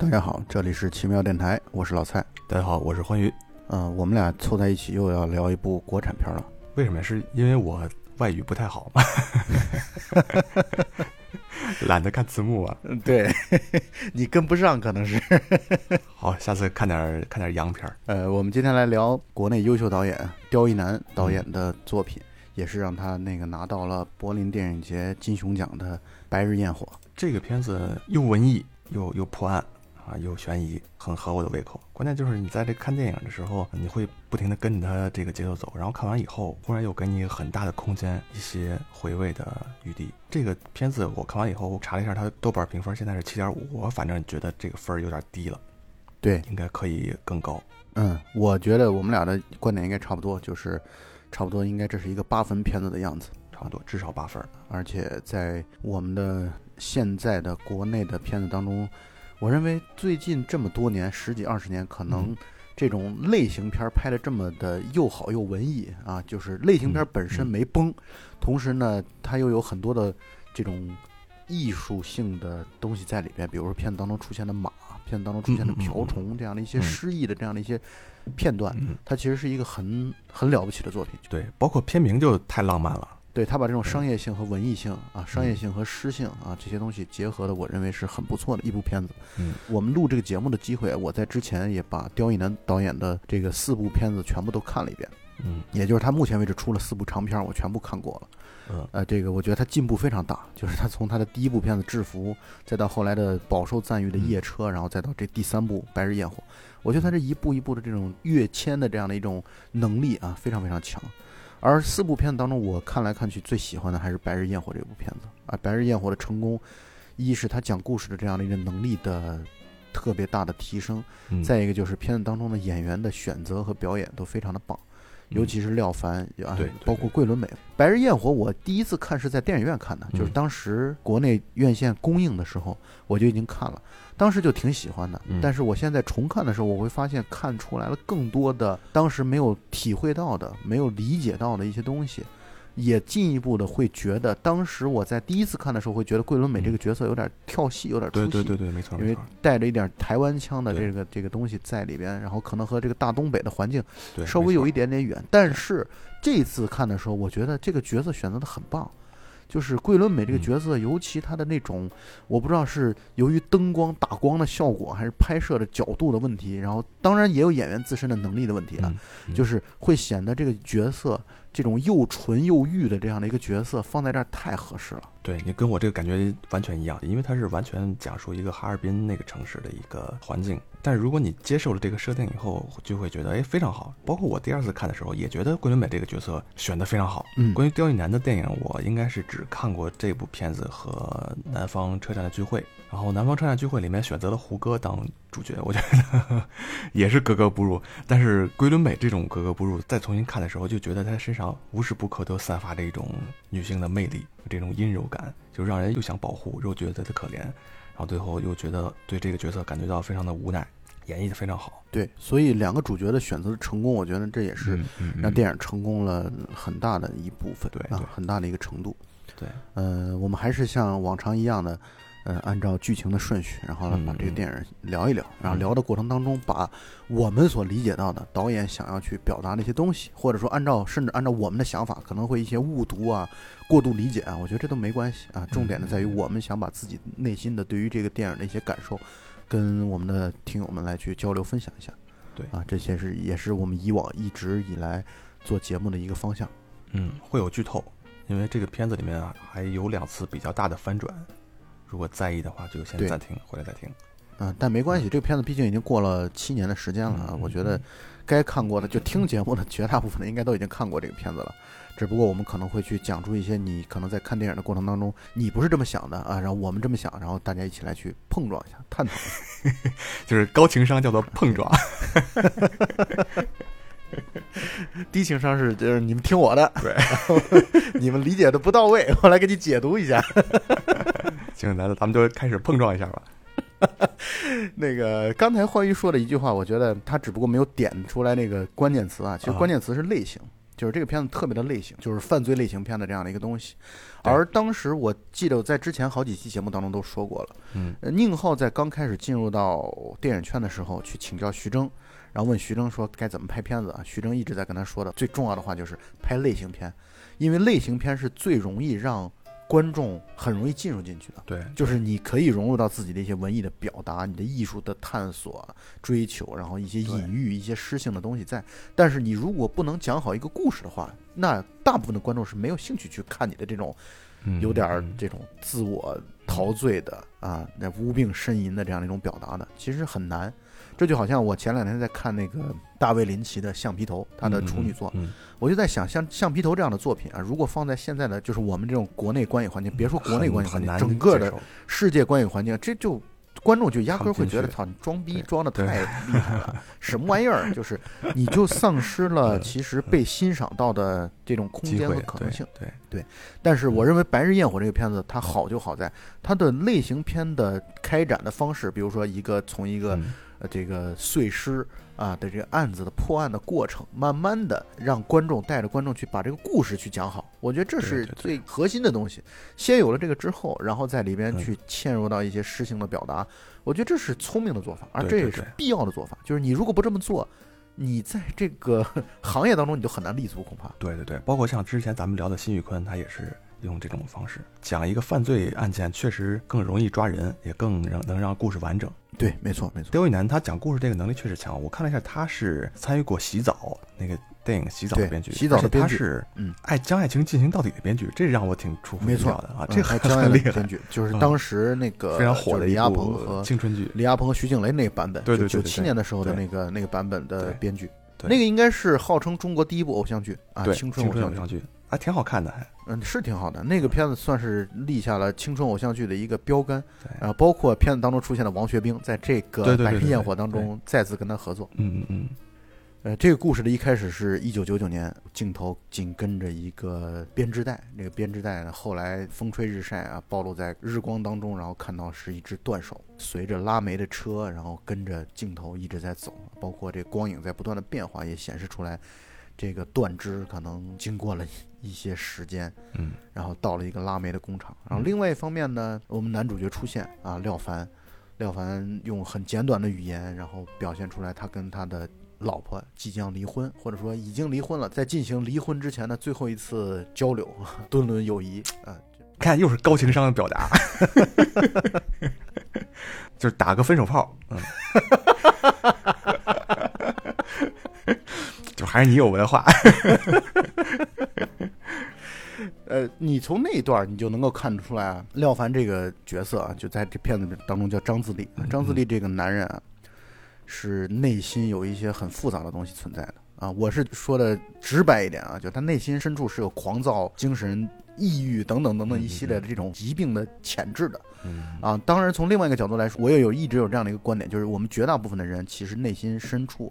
大家好，这里是奇妙电台，我是老蔡。大家好，我是欢愉。嗯、我们俩凑在一起又要聊一部国产片了。为什么？是因为我外语不太好吗？懒得看字幕啊。嗯，对 你跟不上，可能是。好，下次看点儿看点儿洋片儿。呃，我们今天来聊国内优秀导演刁亦男导演的作品，也是让他那个拿到了柏林电影节金熊奖的《白日焰火》。这个片子又文艺又又破案啊，又悬疑，很合我的胃口。关键就是你在这看电影的时候，你会不停的跟着它这个节奏走，然后看完以后，忽然又给你很大的空间，一些回味的余地。这个片子我看完以后，我查了一下它豆瓣评分现在是七点五，我反正觉得这个分儿有点低了，对，应该可以更高。嗯，我觉得我们俩的观点应该差不多，就是差不多应该这是一个八分片子的样子。差不多至少八分。而且在我们的现在的国内的片子当中，我认为最近这么多年，十几二十年，可能嗯这种类型片儿拍的这么的又好又文艺啊，就是类型片儿本身没崩，同时呢，它又有很多的这种艺术性的东西在里边，比如说片子当中出现的马，片子当中出现的瓢虫这样的一些嗯诗意的这样的一些片段，嗯，它其实是一个很很了不起的作品。对，包括片名就太浪漫了。对他把这种商业性和文艺性嗯啊，商业性和诗性啊这些东西结合的，我认为是很不错的一部片子。嗯，我们录这个节目的机会，我在之前也把刁亦男导演的这个四部片子全部都看了一遍，嗯也就是他目前为止出了四部长片，我全部看过了。嗯呃，这个我觉得他进步非常大，就是他从他的第一部片子《制服》，再到后来的饱受赞誉的《夜车》，然后再到这第三部《白日焰火》，我觉得他这一步一步的这种跃迁的这样的一种能力啊，非常非常强。而四部片子当中，我看来看去最喜欢的还是《白日焰火》这部片子啊，《白日焰火》的成功，一是他讲故事的这样的一个能力的特别大的提升，嗯，再一个就是片子当中的演员的选择和表演都非常的棒。尤其是廖凡啊包括桂纶镁，《白日焰火》我第一次看是在电影院看的，就是嗯。当时国内院线公映的时候，我就已经看了，当时就挺喜欢的。嗯。但是我现在重看的时候，我会发现看出来了更多的当时没有体会到的、没有理解到的一些东西，也进一步的会觉得，当时我在第一次看的时候，会觉得桂纶镁这个角色有点跳戏，有点出戏。对对对对，没错因为。带着一点台湾腔的这个这个东西在里边，然后可能和这个大东北的环境，稍微有一点点点远，但是这次看的时候，我觉得这个角色选择的很棒。就是桂纶镁这个嗯角色，尤其他的那种，我不知道是由于灯光打光的效果，还是拍摄的角度的问题，然后当然也有演员自身的能力的问题啊，嗯就是会显得这个角色这种又纯又欲的这样的一个角色放在这儿太合适了。对你跟我这个感觉完全一样，因为它是完全讲述一个哈尔滨那个城市的一个环境。但是如果你接受了这个设定以后，就会觉得哎非常好。包括我第二次看的时候，也觉得桂纶镁这个角色选的非常好。嗯关于刁亦男的电影，我应该是只看过这部片子和《南方车站的聚会》，然后《南方车站聚会》里面选择了胡歌当主角，我觉得 也是格格不入。但是桂纶镁这种格格不入，再重新看的时候，就觉得她身上无时不刻都散发着一种女性的魅力，这种阴柔感，就让人又想保护，又觉得她可怜，然后最后又觉得对这个角色感觉到非常的无奈，演绎的非常好。对，所以两个主角的选择的成功，我觉得这也是嗯嗯让电影成功了很大的一部分，啊很大的一个程度。对，呃，我们还是像往常一样的，呃，按照剧情的顺序，然后呢嗯把这个嗯电影聊一聊，然后嗯聊的过程当中，把我们所理解到的导演想要去表达的一些东西，或者说按照甚至按照我们的想法，可能会一些误读啊、过度理解啊，我觉得这都没关系啊。重点的在于嗯我们想把自己内心的对于这个电影的一些感受，跟我们的听友们来去交流分享一下。对啊，这些是也是我们以往一直以来做节目的一个方向。嗯，会有剧透，因为这个片子里面啊还有两次比较大的翻转，如果在意的话就先对暂停，回来再听。嗯，但没关系，这个片子毕竟已经过了七年的时间了啊，嗯我觉得该看过的，就听节目的绝大部分的应该都已经看过这个片子了。只不过我们可能会去讲出一些你可能在看电影的过程当中，你不是这么想的啊，然后我们这么想，然后大家一起来去碰撞一下，探讨一下。就是高情商叫做碰撞。低情商是就是你们听我的，对，你们理解的不到位，我来给你解读一下。行，来了，咱们就开始碰撞一下吧。那个刚才欢愉说的一句话，我觉得他只不过没有点出来那个关键词啊，其实啊关键词是类型。就是这个片子特别的类型，就是犯罪类型片的这样的一个东西。而当时我记得我在之前好几期节目当中都说过了，嗯呃宁浩在刚开始进入到电影圈的时候，去请教徐峥，然后问徐峥说该怎么拍片子啊？徐峥一直在跟他说的最重要的话就是拍类型片，因为类型片是最容易让观众很容易进入进去的。对，就是你可以融入到自己的一些文艺的表达、你的艺术的探索、追求，然后一些隐喻、一些诗性的东西在。但是你如果不能讲好一个故事的话，那大部分的观众是没有兴趣去看你的这种嗯有点儿嗯这种自我陶醉的啊，那无病呻吟的这样的一种表达的，其实很难。这就好像我前两天在看那个大卫林奇的《橡皮头》，他的处女作，嗯，我就在想，像《橡皮头》这样的作品啊，如果放在现在的就是我们这种国内观影环境，别说国内观影环境，整个的世界观影环境，这就观众就压根儿会觉得，操，你装逼装的太厉害了，什么玩意儿？就是你就丧失了嗯其实被欣赏到的这种空间和可能性。对对，但是我认为《白日焰火》这个片子它好就好在它的类型片的开展的方式，比如说一个从一个嗯呃这个碎尸啊的这个案子的破案的过程，慢慢的让观众带着观众去把这个故事去讲好。我觉得这是最核心的东西。先有了这个之后，然后在里边嗯去嵌入到一些诗性的表达，我觉得这是聪明的做法，而这也是必要的做法。就是你如果不这么做，你在这个 行业当中你就很难立足，恐怕。对对对，包括像之前咱们聊的辛宇坤，他也是用这种方式讲一个犯罪案件，确实更容易抓人，也更让能让故事完整。对，没错，没错。刁亦男他讲故事这个能力确实强，我看了一下，他是参与过《洗澡》那个电影《洗澡》的编剧，洗澡的编剧他是嗯爱将爱情进行到底的编剧，这让我挺出乎意料的啊，嗯这个还张很厉害爱编，剧，就是嗯当时那个非常火的李亚鹏和青春剧。李亚鹏和徐静蕾那个版本，对对对九七年的时候的那个那个版本的编剧，对那个应该是号称中国第一部偶像剧啊，对，青春春偶像剧，还挺好看的，还嗯，是挺好的。那个片子算是立下了青春偶像剧的一个标杆，对啊，包括片子当中出现的王学兵，在这个《百日焰火》当中再次跟他合作。嗯嗯嗯，呃，这个故事的一开始是一九九九年，镜头紧跟着一个编织袋，那个编织袋呢，后来风吹日晒啊，暴露在日光当中，然后看到是一只断手，随着拉煤的车，然后跟着镜头一直在走，包括这光影在不断的变化，也显示出来这个断肢可能经过了一些时间，嗯，然后到了一个拉煤的工厂。然后另外一方面呢，我们男主角出现啊，廖凡，廖凡用很简短的语言，然后表现出来他跟他的老婆即将离婚，或者说已经离婚了，在进行离婚之前的最后一次交流，敦伦友谊啊。看又是高情商的表达，就是打个分手炮，嗯，就还是你有文化，呃，你从那一段你就能够看得出来啊，廖凡这个角色啊，就在这片子当中叫张自力。嗯张自力这个男人啊，是内心有一些很复杂的东西存在的啊。我是说的直白一点啊，就他内心深处是有狂躁、精神抑郁等等等等一系列的这种疾病的潜质的嗯啊。当然，从另外一个角度来说，我也有一直有这样的一个观点，就是我们绝大部分的人其实内心深处。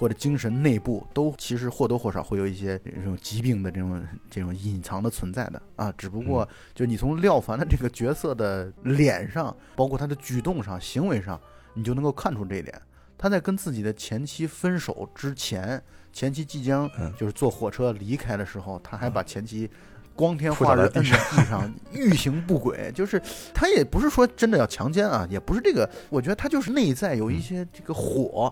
或者精神内部都其实或多或少会有一些这种疾病的这种这种隐藏的存在的啊，只不过就你从廖凡的这个角色的脸上，包括他的举动上、行为上，你就能够看出这一点。他在跟自己的前妻分手之前，前妻即将嗯就是坐火车离开的时候，他还把前妻光天化日摁在地在地上，欲行不轨。就是他也不是说真的要强奸啊，也不是这个，我觉得他就是内在有一些这个火。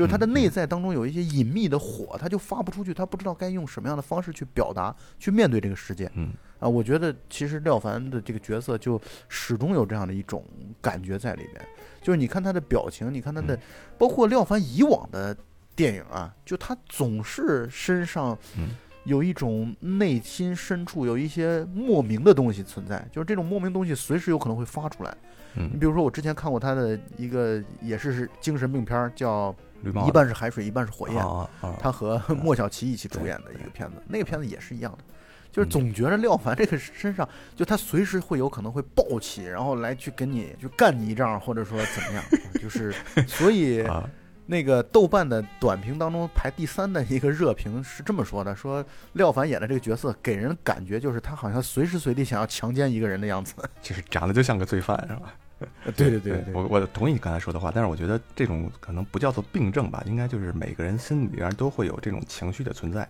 就是他的内在当中有一些隐秘的火，他就发不出去，他不知道该用什么样的方式去表达，去面对这个世界。嗯啊，我觉得其实廖凡的这个角色就始终有这样的一种感觉在里面，就是你看他的表情，你看他的，嗯包括廖凡以往的电影啊，就他总是身上嗯有一种内心深处有一些莫名的东西存在，就是这种莫名东西随时有可能会发出来。你嗯，比如说，我之前看过他的一个也是是精神病片儿，叫绿帽一半是海水，一半是火焰。啊啊，他和莫小琪一起主演的一个片子，那个片子也是一样的，就是总觉着廖凡这个身上，就他随时会有可能会暴起，然后来去跟你就干你一仗，或者说怎么样，就是所以啊。那 个豆瓣的短评当中排第三的一个热评是这么说的：说廖凡演的这个角色给人感觉就是他好像随时随地想要强奸一个人的样子。就是长得就像个罪犯是吧？对对对对，我我同意你刚才说的话，但是我觉得这种可能不叫做病症吧，应该就是每个人心里边都会有这种情绪的存在。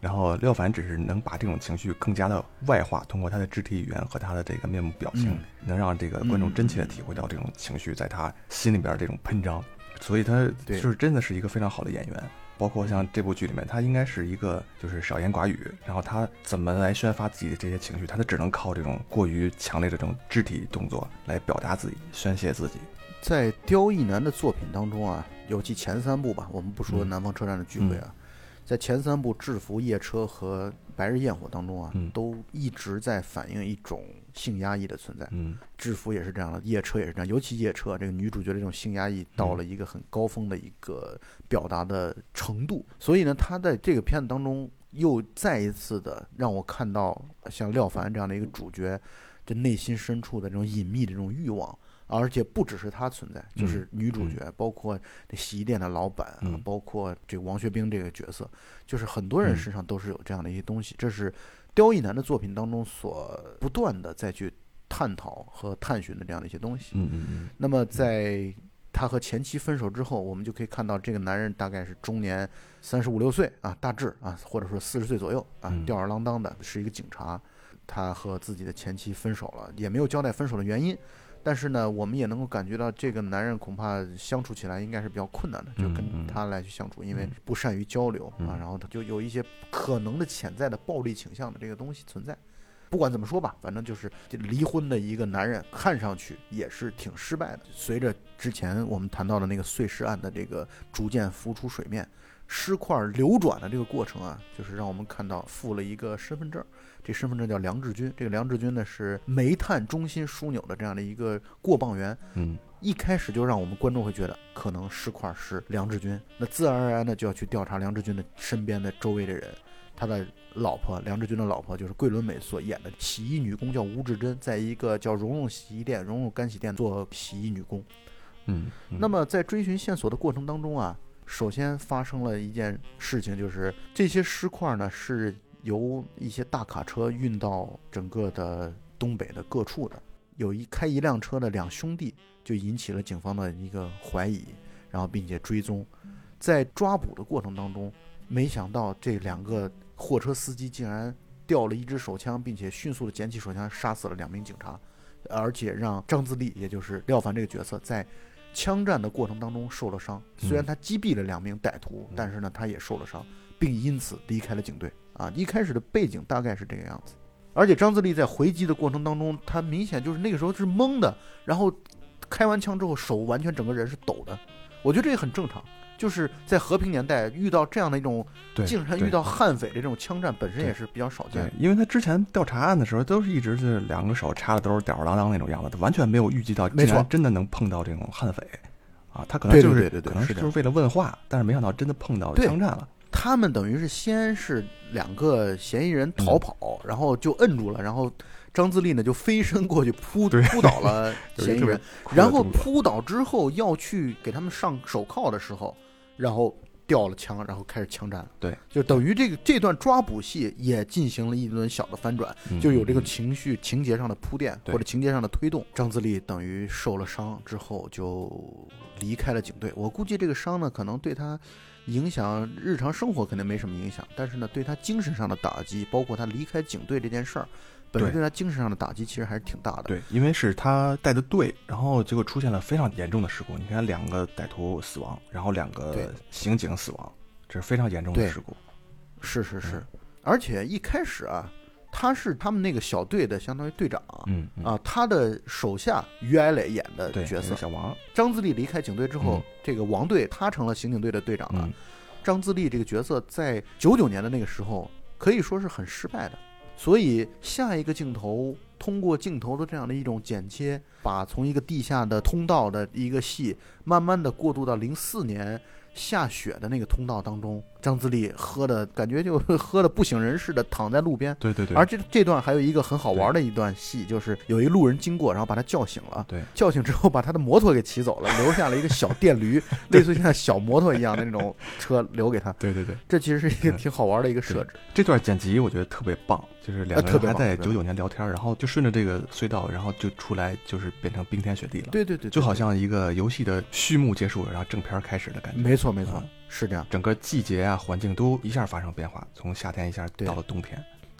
然后廖凡只是能把这种情绪更加的外化，通过他的肢体语言和他的这个面部表情，嗯能让这个观众真切的体会到这种情绪在他心里边这种喷张，所以他就是真的是一个非常好的演员。包括像这部剧里面，他应该是一个就是少言寡语，然后他怎么来宣发自己的这些情绪，他都只能靠这种过于强烈的这种肢体动作来表达自己、宣泄自己。在刁亦男的作品当中啊，尤其前三部吧，我们不说嗯。南方车站的聚会啊，在前三部《制服》《夜车》和《白日焰火》当中啊，嗯。都一直在反映一种性压抑的存在。嗯制服也是这样的，夜车也是这样，尤其夜车这个女主角的这种性压抑到了一个很高峰的一个表达的程度，所以呢，她在这个片子当中又再一次的让我看到像廖凡这样的一个主角，这内心深处的这种隐秘的这种欲望。而且不只是她存在，就是女主角，包括这洗衣店的老板啊，嗯包括这个王学兵这个角色，就是很多人嗯身上都是有这样的一些东西。这是刁亦男的作品当中所不断的再去探讨和探寻的这样的一些东西。嗯嗯嗯那么在他和前妻分手之后，我们就可以看到这个男人大概是中年三十五六岁啊，大致啊，或者说四十岁左右啊嗯，吊儿郎当的，是一个警察。他和自己的前妻分手了，也没有交代分手的原因。但是呢，我们也能够感觉到这个男人恐怕相处起来应该是比较困难的，就跟他来去相处，因为嗯不善于交流啊，嗯然后他就有一些可能的潜在的暴力倾向的这个东西存在。不管怎么说吧，反正就是这离婚的一个男人，看上去也是挺失败的。随着之前我们谈到的那个碎尸案的这个逐渐浮出水面，尸块流转的这个过程啊，就是让我们看到附了一个身份证，这身份证叫梁志军。这个梁志军呢是煤炭中心枢纽的这样的一个过磅员，嗯一开始就让我们观众会觉得可能尸块是梁志军，那自然而然的就要去调查梁志军的身边的周围的人。他的老婆梁志军的老婆就是桂纶镁所演的洗衣女工，叫吴志珍，在一个叫蓉蓉洗衣店、蓉蓉干洗店做洗衣女工。嗯，嗯那么在追寻线索的过程当中啊，首先发生了一件事情，就是这些尸块呢是由一些大卡车运到整个的东北的各处的。有一开一辆车的两兄弟就引起了警方的一个怀疑，然后并且追踪，在抓捕的过程当中，没想到这两个货车司机竟然掉了一支手枪，并且迅速的捡起手枪杀死了两名警察，而且让张自力，也就是廖凡这个角色在枪战的过程当中受了伤。虽然他击毙了两名歹徒，但是呢，他也受了伤，并因此离开了警队。啊，一开始的背景大概是这个样子。而且张自力在回击的过程当中，他明显就是那个时候是懵的，然后开完枪之后手完全整个人是抖的。我觉得这也很正常，就是在和平年代遇到这样的一种竟然遇到悍匪的这种枪战，本身也是比较少见因为他之前调查案的时候，都是一直是两个手插的都是吊儿郎当那种样子，他完全没有预计到没错竟然真的能碰到这种悍匪，啊，他可能就是对对对可能就是为了问话，但是没想到真的碰到对枪战了。他们等于是先是两个嫌疑人嗯。逃跑，然后就摁住了，然后张自力呢就飞身过去扑扑倒了 嫌疑人，然后扑倒之后要去给他们上手铐的时候，然后掉了枪，然后开始枪战。对，就等于这个这段抓捕戏也进行了一轮小的翻转，嗯。就有这个嗯情绪情节上的铺垫或者情节上的推动。张自力等于受了伤之后就离开了警队，我估计这个伤呢可能对他。影响日常生活肯定没什么影响，但是呢，对他精神上的打击，包括他离开警队这件事儿，本身对对他精神上的打击其实还是挺大的。对，因为是他带的队，然后结果出现了非常严重的事故。你看，两个歹徒死亡，然后两个刑警死亡，这是非常严重的事故。是是是嗯，而且一开始啊，他是他们那个小队的相当于队长。嗯嗯，啊，他的手下于爱磊演的角色。小王，张自力离开警队之后，嗯。这个王队他成了刑警队的队长了。嗯。张自力这个角色在九九年的那个时候可以说是很失败的，所以下一个镜头通过镜头的这样的一种剪切，把从一个地下的通道的一个戏，慢慢的过渡到零四年下雪的那个通道当中，张自力喝的感觉就 喝的不省人事的躺在路边。对对对，而这这段还有一个很好玩的一段戏，就是有一路人经过，然后把他叫醒了。对叫醒之后把他的摩托给骑走了，留下了一个小电驴，类似于像小摩托一样的那种车留给他。对对对，这其实是一个嗯挺好玩的一个设置。这段剪辑我觉得特别棒，就是两个呃特别人还在九九年聊天，然后就顺着这个隧道，然后就出来，就是变成冰天雪地了。对对对，对就好像一个游戏的序幕结束了，然后正片开始的感觉。没错没错嗯，是这样。整个季节啊、环境都一下发生变化，从夏天一下对到了冬天。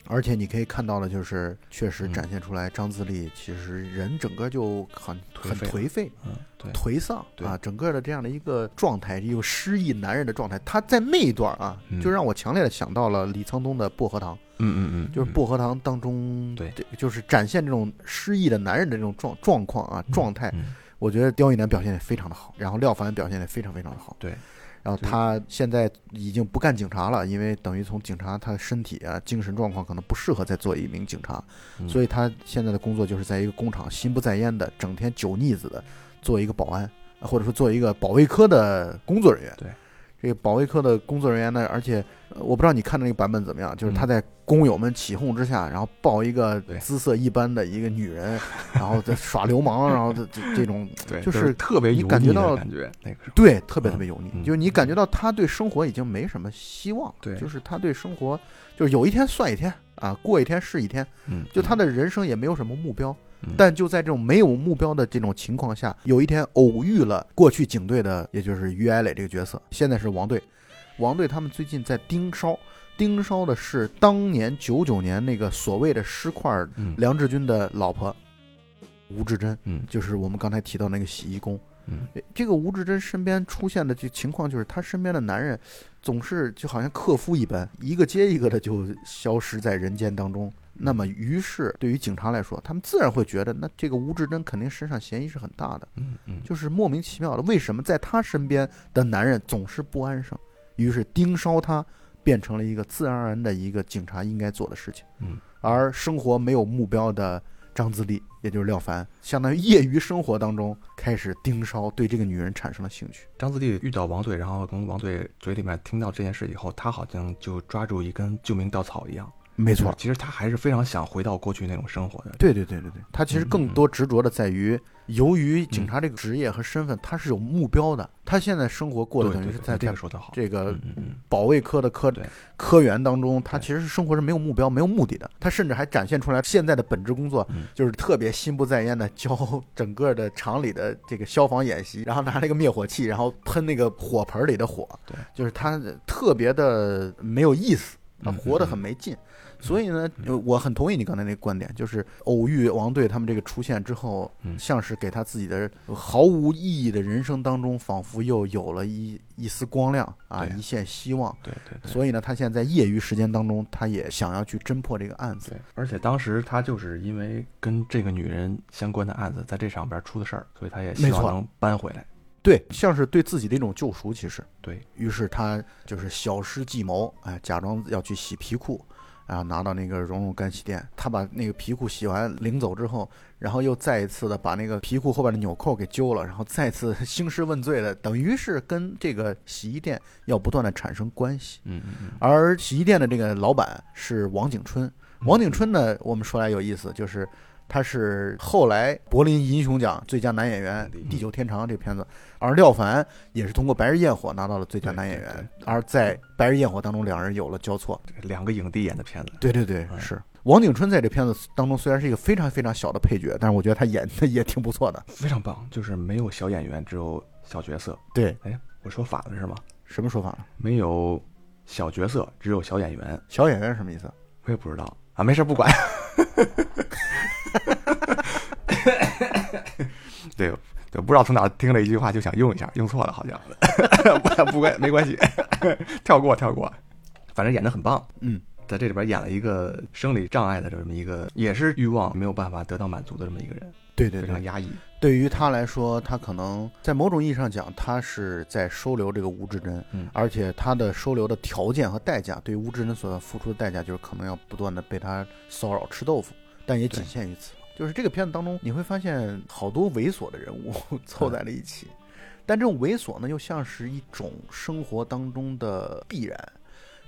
而且你可以看到的，就是确实嗯展现出来张自力其实人整个就很很颓废颓废、嗯，对，颓丧啊，整个的这样的一个状态，一个失意男人的状态。他在那一段啊，嗯就让我强烈的想到了李沧东的《薄荷糖》，嗯嗯嗯，就是《薄荷糖》当中，对，就是展现这种失意的男人的这种状状况啊状态。嗯我觉得刁亦男表现的非常的好，然后廖凡表现的非常非常的好。对，然后他现在已经不干警察了，因为等于从警察他身体啊精神状况可能不适合再做一名警察，嗯。所以他现在的工作就是在一个工厂心不在焉的，整天酒腻子的做一个保安，呃或者说做一个保卫科的工作人员。对，这个保卫科的工作人员呢，而且呃我不知道你看的那个版本怎么样，就是他嗯。在工友们起哄之下，然后抱一个姿色一般的一个女人，然后在耍流氓，然后这这这种 对，就是特别你感觉到感觉，那个对，特别特嗯别油腻，嗯就是你感觉到他对生活已经没什么希望，对就是他对生活就是有一天算一天啊，过一天是一天，嗯，就他的人生也没有什么目标，嗯但就在这种没有目标的这种情况下，有一天偶遇了过去警队的，也就是于爱磊这个角色，现在是王队，王队他们最近在盯梢，盯梢的是当年九九年那个所谓的尸块嗯。梁志军的老婆吴志珍，嗯。就是我们刚才提到那个洗衣工。嗯。这个吴志珍身边出现的这情况，就是她身边的男人总是就好像克夫一般，一个接一个的就消失在人间当中。那么，于是对于警察来说，他们自然会觉得，那这个吴志珍肯定身上嫌疑是很大的，嗯嗯，就是莫名其妙的，为什么在他身边的男人总是不安生？于是盯梢他变成了一个自然而然的一个警察应该做的事情。嗯，而生活没有目标的张自力，也就是廖凡，相当于业余生活当中开始盯梢，对这个女人产生了兴趣。张自力遇到王队，然后从王队嘴里面听到这件事以后，他好像就抓住一根救命稻草一样。没错，其实他还是非常想回到过去那种生活的。对对对对对，他其实嗯更多执着的在于，由于警察这个职业和身份，他是有目标的。他现在生活过得对对对等于是在在这个说的好。这个保卫科的科科员当中，他其实是生活是没有目标、没有目的的。他甚至还展现出来现在的本职工作嗯，就是特别心不在焉的教 整个的厂里的这个消防演习，然后拿那个灭火器，然后喷那个火盆里的火，对，就是他特别的没有意思。活得嗯很没劲，所以呢，呃我很同意你刚才那个观点，就是偶遇王队他们这个出现之后，嗯像是给他自己的毫无意义的人生当中，仿佛又有了一一丝光亮啊，一线希望。对对对。所以呢，他现在在业余时间当中，他也想要去侦破这个案子对。，而且当时他就是因为跟这个女人相关的案子在这上边出的事儿，所以他也希没能搬回来。对，像是对自己的一种救赎。其实，对，于是他就是小施计谋，哎，假装要去洗皮裤，然后拿到那个绒绒干洗店，他把那个皮裤洗完领走之后，然后又再一次的把那个皮裤后边的纽扣给揪了，然后再次 兴师问罪的，等于是跟这个洗衣店要不断的产生关系。嗯嗯嗯，而洗衣店的这个老板是王景春，王景春呢，我们说来有意思，就是他是后来柏林银熊奖最佳男演员嗯《地久天长》这个片子，而廖凡也是通过《白日焰火》拿到了最佳男演员，而在《白日焰火》当中，两人有了交错。这两个影帝演的片子，对对对，嗯是王景春在这片子当中虽然是一个非常非常小的配角，但是我觉得他演的也挺不错的。非常棒，就是没有小演员，只有小角色。对，哎，我说反了是吗？什么说法了？没有小角色，只有小演员，小演员是什么意思？我也不知道啊，没事不管。对 对，不知道从哪听了一句话就想用一下，用错了好像，不不关没关系，跳过跳过，反正演的很棒。嗯，在这里边演了一个生理障碍的这么一个，也是欲望没有办法得到满足的这么一个人，对对对非常，压抑。对于他来说，他可能在某种意义上讲，他是在收留这个吴志珍，嗯而且他的收留的条件和代价，对于吴志珍所要付出的代价，就是可能要不断的被他骚扰、吃豆腐，但也仅限于此。就是这个片子当中，你会发现好多猥琐的人物 凑在了一起，但这种猥琐呢，又像是一种生活当中的必然。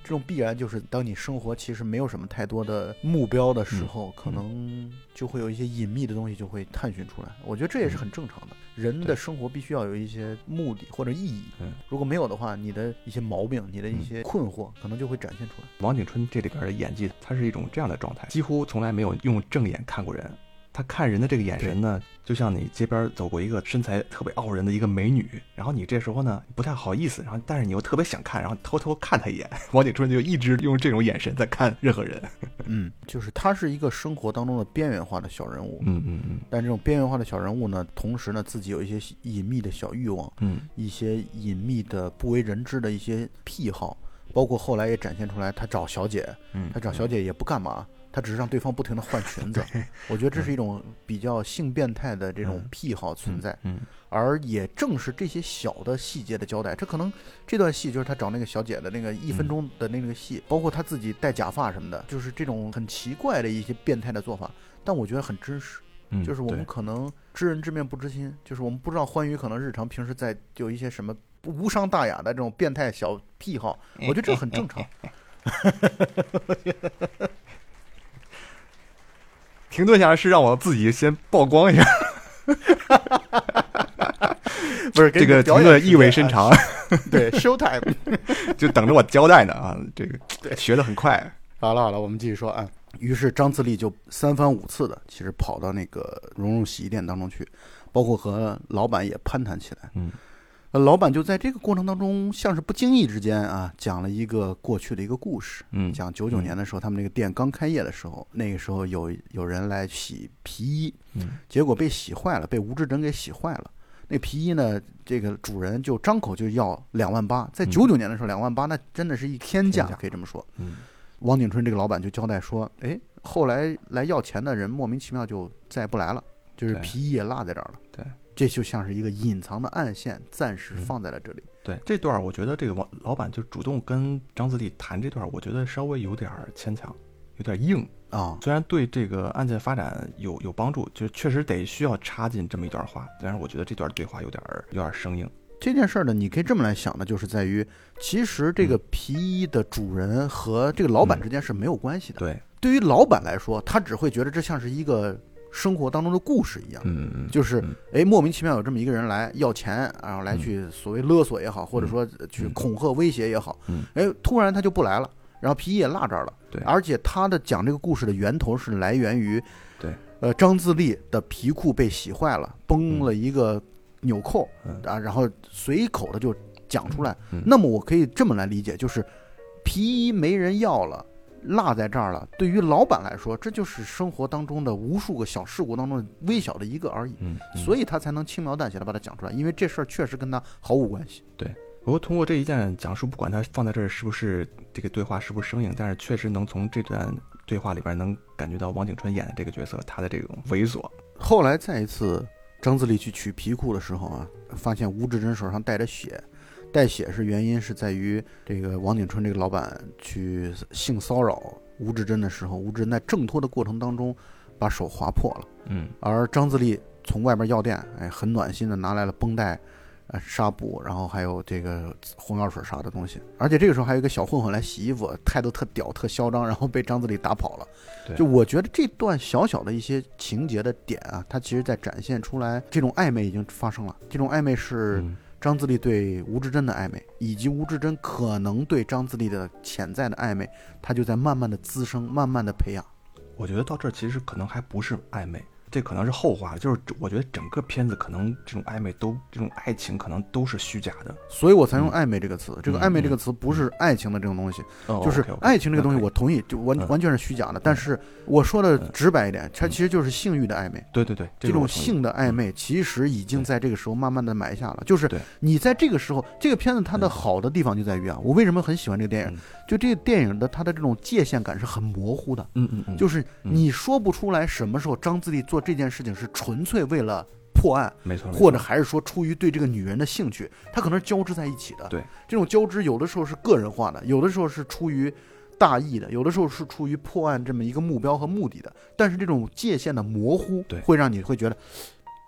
这种必然就是，当你生活其实没有什么太多的目标的时候，可能就会有一些隐秘的东西就会探寻出来。我觉得这也是很正常的。人的生活必须要有一些目的或者意义，嗯如果没有的话，你的一些毛病、你的一些困惑，可能就会展现出来。王景春这里边的演技，他是一种这样的状态，几乎从来没有用正眼看过人，他看人的这个眼神呢，就像你街边走过一个身材特别傲人的一个美女，然后你这时候呢不太好意思，然后但是你又特别想看，然后偷偷看他一眼。王景春就一直用这种眼神在看任何人。嗯，就是他是一个生活当中的边缘化的小人物。嗯嗯嗯但这种边缘化的小人物呢，同时呢自己有一些隐秘的小欲望，嗯一些隐秘的不为人知的一些癖好，包括后来也展现出来，他找小姐，嗯，他找小姐也不干嘛，他只是让对方不停的换 裙子。我觉得这是一种比较性变态的这种嗯癖好存在。嗯而也正是这些小的细节的交代，这可能这段戏就是他找那个小姐的那个一分钟的那个戏，包括他自己戴假发什么的，就是这种很奇怪的一些变态的做法，但我觉得很真实。嗯，就是我们可能知人知面不知心，就是我们不知道欢愉可能日常平时在有一些什么无伤大雅的这种变态小癖好，我觉得这很正常。停顿下来是让我自己先曝光一下，不是给这个停顿意味深长，对，show time。就等着我交代呢啊！这个学的很快。好了好了，我们继续说啊。于是张自力就三番五次的，其实跑到那个蓉蓉洗衣店当中去，包括和老板也攀谈起来。嗯呃，老板就在这个过程当中，像是不经意之间啊，讲了一个过去的一个故事。嗯，讲九九年的时候，他们那个店刚开业的时候，那个时候有有人来洗皮衣，嗯结果被洗坏了，被吴志珍给洗坏了。那皮衣呢，这个主人就张口就要两万八，在嗯九九年的时候，两万八那真的是一天价，可以这么说。嗯王景春这个老板就交代说，哎，后来来要钱的人莫名其妙就再也不来了，就是皮衣也落在这儿了。对，这就像是一个隐藏的暗线，暂时嗯放在了这里。对这段儿，我觉得这个王老板就主动跟张自力谈这段儿，我觉得稍微有点儿牵强，有点儿硬。啊、虽然对这个案件发展有有帮助，就确实得需要插进这么一段话，但是我觉得这段对话有点儿有点儿生硬。这件事儿呢，你可以这么来想呢，就是在于，其实这个皮衣的主人和这个老板之间是没有关系的。对，对于老板来说，他只会觉得这像是一个生活当中的故事一样。嗯嗯，就是嗯。哎，莫名其妙有这么一个人来要钱，然后来去所谓勒索也好，或者说呃去嗯。恐吓威胁也好嗯，哎，突然他就不来了，然后皮衣也落这儿了。对。而且他的讲这个故事的源头是来源于，对，呃，张自力的皮裤被洗坏了，崩了一个纽扣嗯。啊，然后随口的就讲出来。嗯。那么我可以这么来理解，就是皮衣没人要了。落在这儿了，对于老板来说，这就是生活当中的无数个小事故当中的微小的一个而已。嗯，嗯所以他才能轻描淡写的把它讲出来，因为这事儿确实跟他毫无关系。对不过通过这一件讲述，不管他放在这儿是不是这个对话是不是生硬，但是确实能从这段对话里边能感觉到王景春演的这个角色他的这种猥琐。后来再一次，张自力去取皮裤的时候啊，发现吴志珍手上带着血，带血是原因是在于这个王景春这个老板去性骚扰吴志珍的时候，吴志珍在挣脱的过程当中把手划破了，嗯而张自力从外边药店，哎，很暖心的拿来了绷带。呃，纱布，然后还有这个红药水啥的东西，而且这个时候还有一个小混混来洗衣服，态度特屌、特嚣张，然后被张自力打跑了。对就我觉得这段小小的一些情节的点啊，它其实在展现出来这种暧昧已经发生了。这种暧昧是嗯张自力对吴志珍的暧昧，以及吴志珍可能对张自力的潜在的暧昧，他就在慢慢的滋生，慢慢的培养。我觉得到这其实可能还不是暧昧，这可能是后话。就是我觉得整个片子可能这种暧昧都这种爱情可能都是虚假的。所以我才用暧昧这个词。这个嗯暧昧这个词不是爱情的这种东西，哦就是爱情这个东西，我同意，就完嗯完全是虚假的。但是我说的嗯直白一点，它其实就是性欲的暧昧。对对对，这种性的暧昧，其实已经在这个时候慢慢的埋下了。就是你在这个时候，这个片子它的嗯好的地方就在于啊，我为什么很喜欢这个电影嗯？就这个电影的它的这种界限感是很模糊的，嗯嗯嗯，就是是你说不出来什么时候张自力做这件事情是纯粹为了破案，没错，没错。或者还是说出于对这个女人的兴趣，它可能是交织在一起的。对，这种交织有的时候是个人化的，有的时候是出于大义的，有的时候是出于破案这么一个目标和目的的。但是这种界限的模糊，对。会让你会觉得，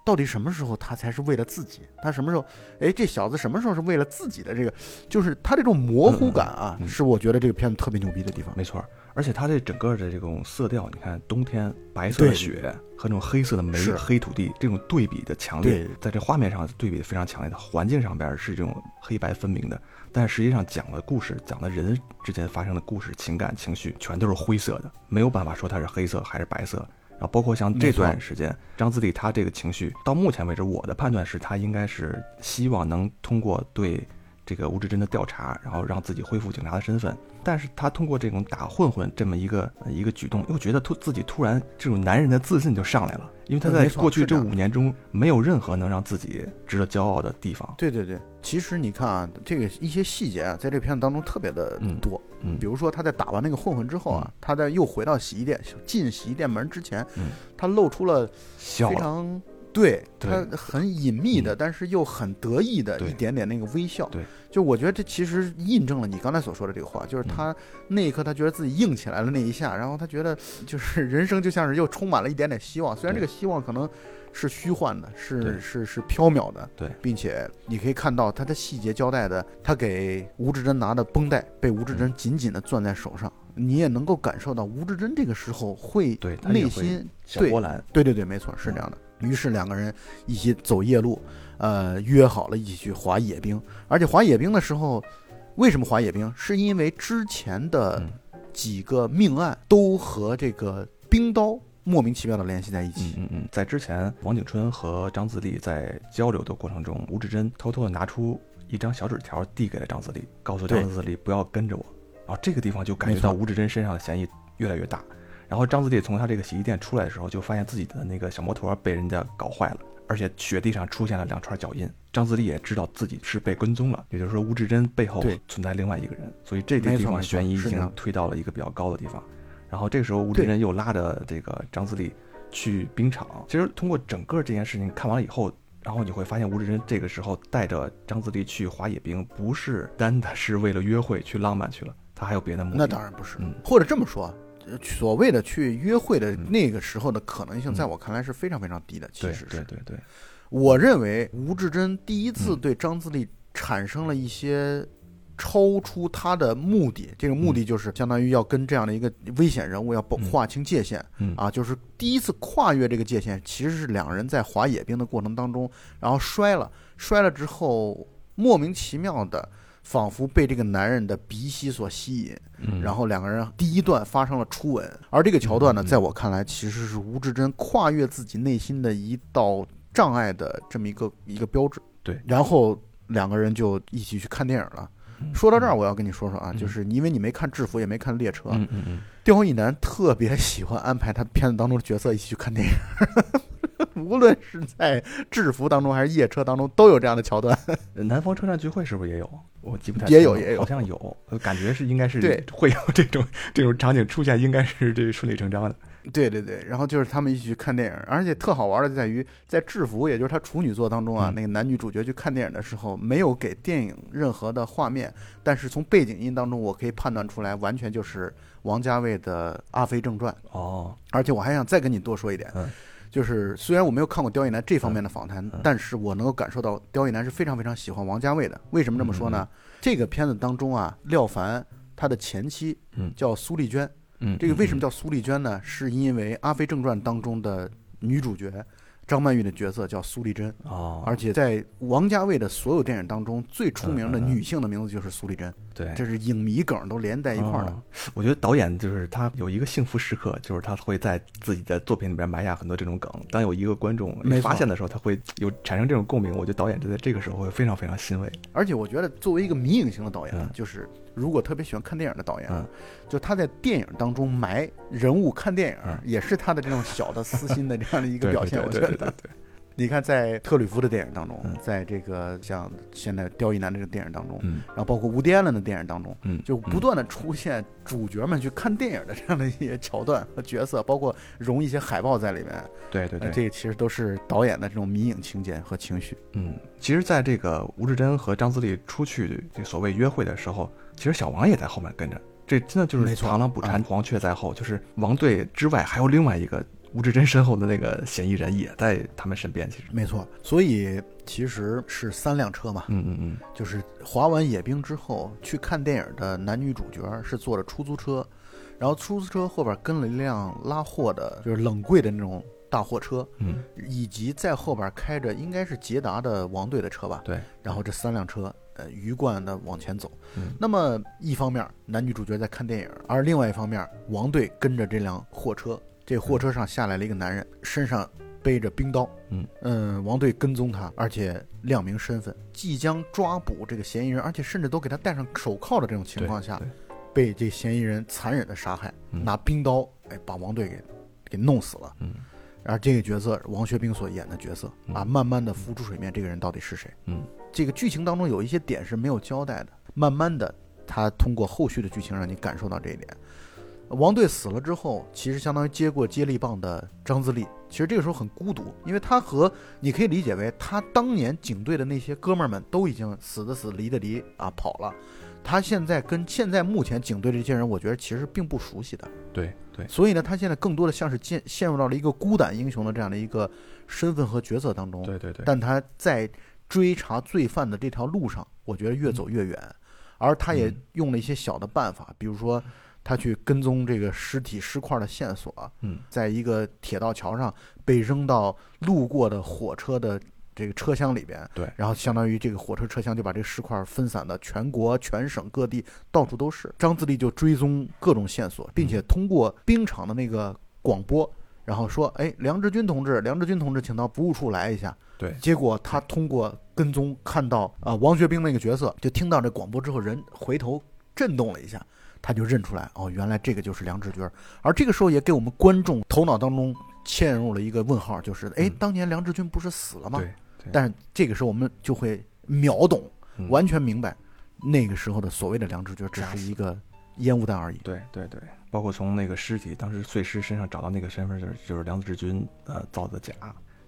到底什么时候他才是为了自己？他什么时候，哎，这小子什么时候是为了自己的这个？就是他这种模糊感啊，是我觉得这个片子特别牛逼的地方。没错，而且他这整个的这种色调，你看冬天白色的雪和那种黑色的煤黑土地这种对比的强烈，在这画面上对比的非常强烈的，环境上边是这种黑白分明的，但实际上讲的故事，讲的人之间发生的故事、情感、情绪，全都是灰色的，没有办法说它是黑色还是白色。然后包括像这段时间，张自力他这个情绪，到目前为止，我的判断是他应该是希望能通过对这个吴志珍的调查，然后让自己恢复警察的身份。但是他通过这种打混混这么一个呃一个举动，又觉得突自己突然这种男人的自信就上来了，因为他在过去这五年中没有任何能让自己值得骄傲的地方。对对对，其实你看啊，这个一些细节啊，在这片子当中特别的嗯多。嗯比如说他在打完那个混混之后啊，他在又回到洗衣店进洗衣店门之前，嗯。他露出了，非常对对他很隐秘的，嗯。但是又很得意的一点点那个微笑。对，就我觉得这其实印证了你刚才所说的这个话，就是嗯。他那一刻他觉得自己硬起来了那一下，然后他觉得就是 人生就像是又充满了一点点希望，虽然这个希望可能是虚幻的，是是是缥缈的，对，并且你可以看到他的细节交代的，他给吴志珍拿的绷带被吴志珍紧紧的攥在手上，你也能够感受到吴志珍这个时候会内心对波澜，对对对，没错，是这样的。于是两个人一起走夜路，呃，约好了一起去滑野冰。而且滑野冰的时候，为什么滑野冰？是因为之前的嗯几个命案都和这个冰刀莫名其妙的联系在一嗯起。嗯嗯，在之前，王景春和张自力在交流的过程中，吴志珍偷偷的拿出一张小纸条递给了张自力，告诉张自力不要跟着我。然后这个地方就感觉到吴志珍身上的嫌疑越来越大。然后张自力从他这个洗衣店出来的时候，就发现自己的那个小摩托被人家搞坏了，而且雪地上出现了两串脚印。张自力也知道自己是被跟踪了，也就是说吴志珍背后存在另外一个人，所以这个地方悬疑已经推到了一个比较高的地方。然后这个时候，吴志对珍又拉着这个张自力去冰场。其实通过整个这件事情看完了以后，然后你会发现吴志珍这个时候带着张自力去滑野冰，不是单的是为了约会去浪漫去了，他还有别的目的。那当然不是，嗯或者这么说，呃所谓的去约会的嗯。那个时候的可能性，嗯。在我看来是非常非常低的。其实是，对对对，我认为吴志珍第一次嗯。对张自力产生了一些超出他的目的，这个目的就是相当于要跟这样的一个危险人物要划清界限嗯。啊，就是第一次跨越这个界限，其实是两人在滑野冰的过程当中，然后摔了，摔了之后莫名其妙的。仿佛被这个男人的鼻息所吸引，嗯，然后两个人第一段发生了初吻，而这个桥段呢，在我看来其实是吴志珍跨越自己内心的一道障碍的这么一个一个标志。对然后两个人就一起去看电影了。嗯说到这儿，我要跟你说说啊，嗯就是因为你没看《制服》，也没看《列车》，嗯嗯嗯，刁亦男特别喜欢安排他片子当中的角色一起去看电影。无论是在制服当中还是夜车当中，都有这样的桥段。嗯 南方车站聚会是不是也有？我记不太也有也有好像有，呃感觉是应该是对会有这种这种场景出现，应该是这顺理成章的。对对对，然后就是他们一起去看电影，而且特好玩的在于，在制服，也就是他处女作当中啊，嗯那个男女主角去看电影的时候，没有给电影任何的画面，但是从背景音当中，我可以判断出来，完全就是王家卫的《阿飞正传》。哦，而且我还想再跟你多说一点，嗯就是虽然我没有看过刁亦男这方面的访谈，嗯但是我能够感受到刁亦男是非常非常喜欢王家卫的。为什么这么说呢？这个片子当中啊，廖凡他的前妻嗯叫苏丽娟，嗯，这个为什么叫叫苏丽娟呢？是因为《阿飞正传》当中的女主角张曼玉的角色叫苏丽珍，哦？而且在王家卫的所有电影当中，最出名的女性的名字就是苏丽珍，对，这是影迷梗都连在一块儿了。哦我觉得导演就是他有一个幸福时刻，就是他会在自己的作品里边埋下很多这种梗。当有一个观众没发现的时候，他会有产生这种共鸣。我觉得导演就在这个时候会非常非常欣慰。而且我觉得作为一个迷影型的导演，嗯就是如果特别喜欢看电影的导演，嗯就他在电影当中埋人物看电影，嗯也是他的这种小的私心的这样的一一个 表现。我觉对对对得，对，你看在特吕弗的电影当中，嗯在这个像现在刁亦男这个电影当中，嗯然后包括吴迪安伦的电影当中，嗯，就不断的出现主角们去看电影的这样的一些桥段和角色，包括融一些海报在里面。对对对，呃这其实都是导演的这种迷影情节和情绪。嗯，其实，在这个吴志珍和张自力出去这所谓约会的时候，其实小王也在后面跟着。这真的就是螳螂捕蝉啊，黄雀在后。就是王队之外，还有另外一个吴志珍身后的那个嫌疑人也在他们身边。其实，没错，所以其实是三辆车嘛，嗯嗯嗯，就是滑完野冰之后去看电影的男女主角是坐着出租车，然后出租车后边跟了一辆拉货的，就是冷柜的那种大货车，嗯，以及在后边开着应该是捷达的王队的车吧。对。然后这三辆车，呃，鱼贯的往前走。嗯那么一方面男女主角在看电影，而另外一方面王队跟着这辆货车这货车上下来了一个男人，身上背着冰刀。嗯王队跟踪他，而且亮明身份，即将抓捕这个嫌疑人，而且甚至都给他戴上手铐的这种情况下，被这嫌疑人残忍的杀害，嗯拿冰刀哎把王队给给弄死了。嗯而这个角色，王学兵所演的角色嗯啊，慢慢的浮出水面，这个人到底是谁？嗯这个剧情当中有一些点是没有交代的，慢慢的，他通过后续的剧情让你感受到这一点。王队死了之后，其实相当于接过接力棒的张自力，其实这个时候很孤独，因为他和你可以理解为他当年警队的那些哥们儿们都已经死的死，离的离啊跑了，他现在跟现在目前警队这些人，我觉得其实并不熟悉的，对对，所以呢，他现在更多的像是陷陷入到了一个孤胆英雄的这样的一个身份和角色当中，对对对，但他在追查罪犯的这条路上，我觉得越走越远，而他也嗯。用了一些小的办法，比如说他去跟踪这个尸体尸块的线索，嗯在一个铁道桥上被扔到路过的火车的这个车厢里边，对然后相当于这个火车车厢就把这个尸块分散的全国全省各地到处都是。张自力就追踪各种线索，并且通过冰场的那个广播，然后说：“哎，梁志军同志，梁志军同志，请到服务处来一下。”对，结果他通过跟踪看到啊、王学兵那个角色，就听到这广播之后，人回头震动了一下，他就认出来哦，原来这个就是梁志军。而这个时候也给我们观众头脑当中嵌入了一个问号，就是哎嗯，当年梁志军不是死了吗？但是这个时候我们就会秒懂，嗯完全明白那个时候的所谓的梁志军只是一个烟雾弹而已。对对对，包括从那个尸体当时碎尸身上找到那个身份证，就是梁志军呃造的假，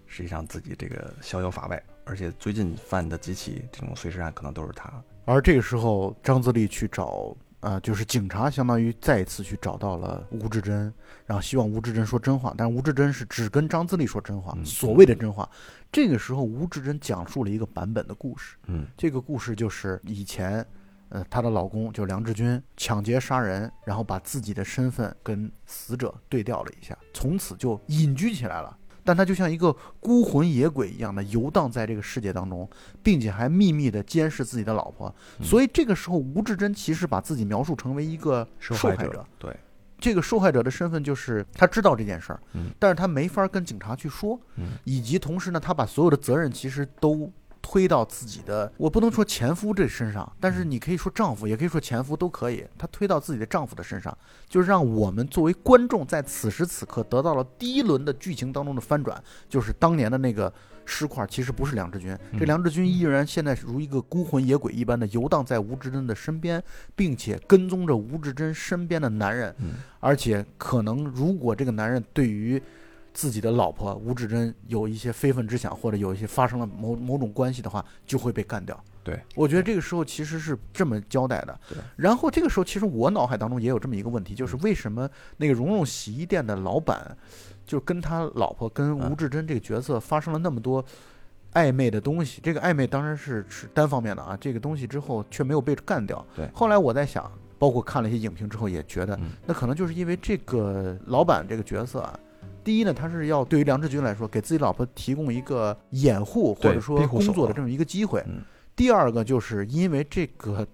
实际上自己这个逍遥法外，而且最近犯的几起这种碎尸案可能都是他。而这个时候，张自力去找，呃，就是警察，相当于再一次去找到了吴志珍，然后希望吴志珍说真话，但是吴志珍是只跟张自力说真话，嗯所谓的真话。这个时候，吴志珍讲述了一个版本的故事，嗯这个故事就是以前，呃，她的老公就梁志军抢劫杀人，然后把自己的身份跟死者对调了一下，从此就隐居起来了。但他就像一个孤魂野鬼一样的游荡在这个世界当中，并且还秘密的监视自己的老婆。嗯所以这个时候，吴志珍其实把自己描述成为一个受受害害者。对，这个受害者的身份就是他知道这件事儿，嗯但是他没法跟警察去说，嗯以及同时呢，他把所有的责任其实都推到自己的，我不能说前夫这身上，但是你可以说丈夫，也可以说前夫都可以，他推到自己的丈夫的身上，就是让我们作为观众在此时此刻得到了第一轮的剧情当中的翻转，就是当年的那个尸块其实不是梁志军，这嗯梁志军依然现在如一个孤魂野鬼一般的游荡在吴志珍的身边，并且跟踪着吴志珍身边的男人，嗯。而且可能如果这个男人对于自己的老婆吴志珍有一些非分之想，或者有一些发生了某某种关系的话，就会被干掉。对，我觉得这个时候其实是这么交代的对。然后这个时候，其实我脑海当中也有这么一个问题，就是为什么那个蓉蓉洗衣店的老板，就跟他老婆跟吴嗯志珍这个角色发生了那么多。暧昧的东西，这个暧昧当然是是单方面的啊，这个东西之后却没有被干掉。对后来我在想，包括看了一些影评之后，也觉得嗯那可能就是因为这个老板这个角色啊，第一呢，他是要对于梁志军来说，给自己老婆提供一个掩护或者说工作的这么一个机会。嗯第二个就是因为这个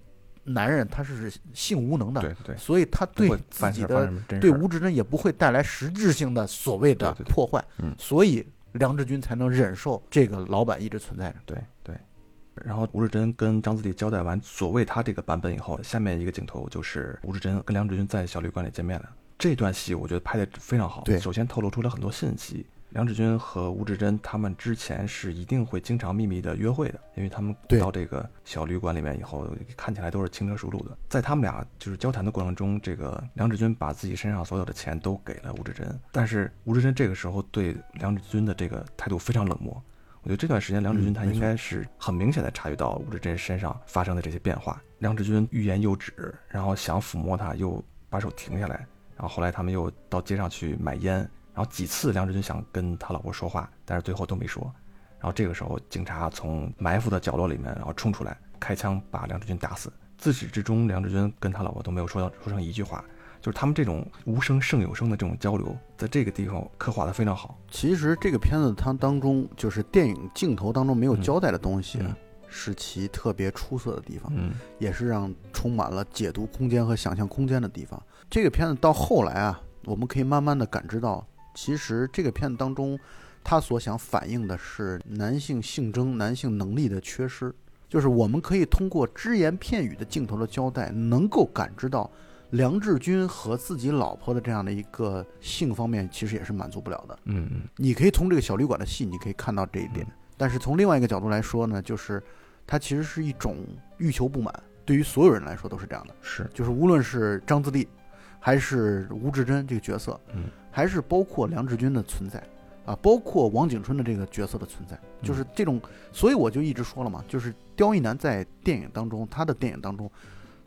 男人他是性无能的，对对，所以他对自己的对吴志珍也不会带来实质性的所谓的破坏，嗯所以梁志军才能忍受这个老板一直存在着。对对。然后吴志珍跟张自力交代完所谓他这个版本以后，下面一个镜头就是吴志珍跟梁志军在小旅馆里见面了。这段戏我觉得拍的非常好。对首先透露出了很多信息。梁志军和吴志珍他们之前是一定会经常秘密的约会的，因为他们到这个小旅馆里面以后，看起来都是轻车熟路的。在他们俩就是交谈的过程中，这个梁志军把自己身上所有的钱都给了吴志珍，但是吴志珍这个时候对梁志军的这个态度非常冷漠。我觉得这段时间梁志军他应该是很明显的察觉到吴志珍身上发生的这些变化。梁志军欲言又止，然后想抚摸他，又把手停下来。然后后来他们又到街上去买烟，然后几次梁志军想跟他老婆说话，但是最后都没说。然后这个时候警察从埋伏的角落里面然后冲出来，开枪把梁志军打死。自始至终，梁志军跟他老婆都没有说到说上一句话，就是他们这种无声胜有声的这种交流，在这个地方刻画的非常好。其实这个片子它当中就是电影镜头当中没有嗯交代的东西，嗯是其特别出色的地方。嗯也是让充满了解读空间和想象空间的地方。这个片子到后来啊，我们可以慢慢的感知到其实这个片子当中，他所想反映的是男性性征、男性能力的缺失。就是我们可以通过只言片语的镜头的交代，能够感知到梁志军和自己老婆的这样的一个性方面，其实也是满足不了的。嗯嗯你可以从这个小旅馆的戏，你可以看到这一点。但是从另外一个角度来说呢，就是它其实是一种欲求不满，对于所有人来说都是这样的。是，就是无论是张自力，还是吴志珍这个角色，嗯，还是包括梁志军的存在，啊，包括王景春的这个角色的存在，就是这种，所以我就一直说了嘛，就是刁亦男在电影当中，他的电影当中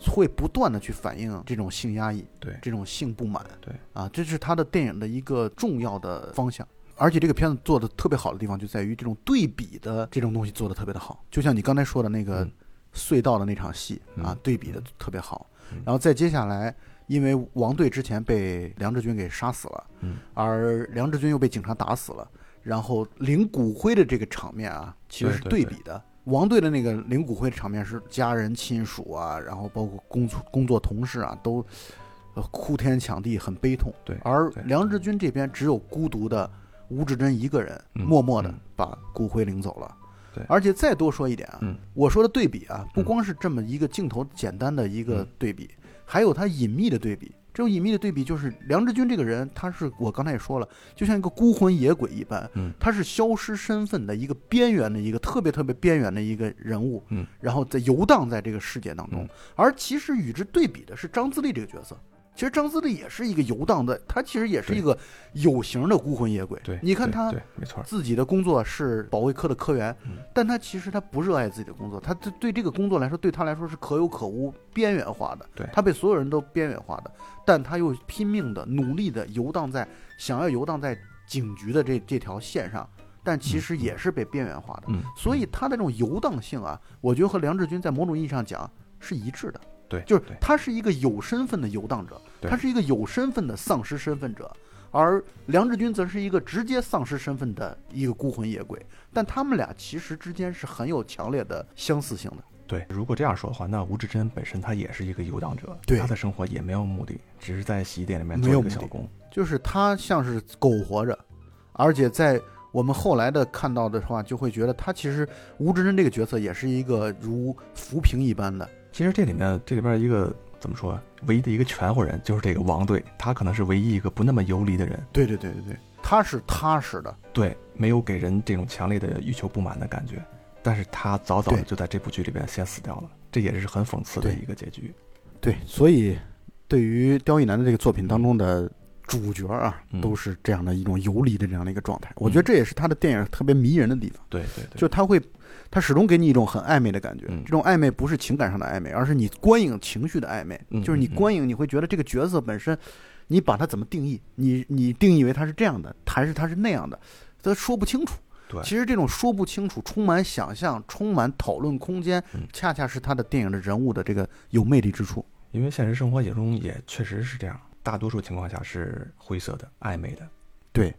会不断的去反映这种性压抑，对。这种性不满，对，啊，这是他的电影的一个重要的方向。而且这个片子做的特别好的地方就在于这种对比的这种东西做的特别的好，就像你刚才说的那个嗯隧道的那场戏啊嗯，对比的特别好嗯。然后再接下来，因为王队之前被梁志军给杀死了，嗯而梁志军又被警察打死了，然后领骨灰的这个场面啊，其实是对对对比的。王队的那个领骨灰的场面是家人亲属啊，然后包括工作工作同事啊，都呃哭天抢地，很悲痛。对而梁志军这边只有孤独的吴志珍一个人，嗯默默的嗯把骨灰领走了。对而且再多说一点啊，嗯我说的对比啊，不嗯光是这么一个镜头简单的一个嗯对比，还有他隐秘的对比。这种隐秘的对比就是梁志军这个人，他是我刚才也说了，就像一个孤魂野鬼一般，嗯他是消失身份的一个边缘的一个特别特别边缘的一个人物，嗯，然后在游荡在这个世界当中。嗯而其实与之对比的是张自力这个角色。其实张自力也是一个游荡的，他其实也是一个有形的孤魂野鬼。对，你看他没错，自己的工作是保卫科的科员，嗯但他其实他不热爱自己的工作，他对对这个工作来说，对他来说是可有可无、边缘化的。对他被所有人都边缘化的，但他又拼命的、努力的游荡在想要游荡在警局的这这条线上，但其实也是被边缘化的。嗯，所以他的这种游荡性啊，我觉得和梁志军在某种意义上讲是一致的。对，就是他是一个有身份的游荡者，对他是一个有身份的丧失身份者，而梁志军则是一个直接丧失身份的一个孤魂野鬼。但他们俩其实之间是很有强烈的相似性的。对，如果这样说的话，那吴志珍本身他也是一个游荡者，对他的生活也没有目的，只是在洗衣店里面做一个小工。就是他像是苟活着，而且在我们后来的看到的话，就会觉得他其实吴志珍这个角色也是一个如浮萍一般的。其实这里面这里边一个怎么说，唯一的一个全乎人就是这个王队，他可能是唯一一个不那么游离的人，对对对对对，他是踏实的。对，没有给人这种强烈的欲求不满的感觉。但是他早早的就在这部剧里边先死掉了，这也是很讽刺的一个结局。对，所以对于刁亦男的这个作品当中的主角啊，嗯都是这样的一种游离的这样的一个状态。我觉得这也是他的电影特别迷人的地方，对对对，就他会，他始终给你一种很暧昧的感觉。嗯这种暧昧不是情感上的暧昧，而是你观影情绪的暧昧。嗯就是你观影，你会觉得这个角色本身，你把它怎么定义？你你定义为他是这样的，还是他是那样的？他说不清楚。对其实这种说不清楚、充满想象、充满讨论空间嗯，恰恰是他的电影的人物的这个有魅力之处。因为现实生活中也确实是这样，大多数情况下是灰色的、暧昧的。对，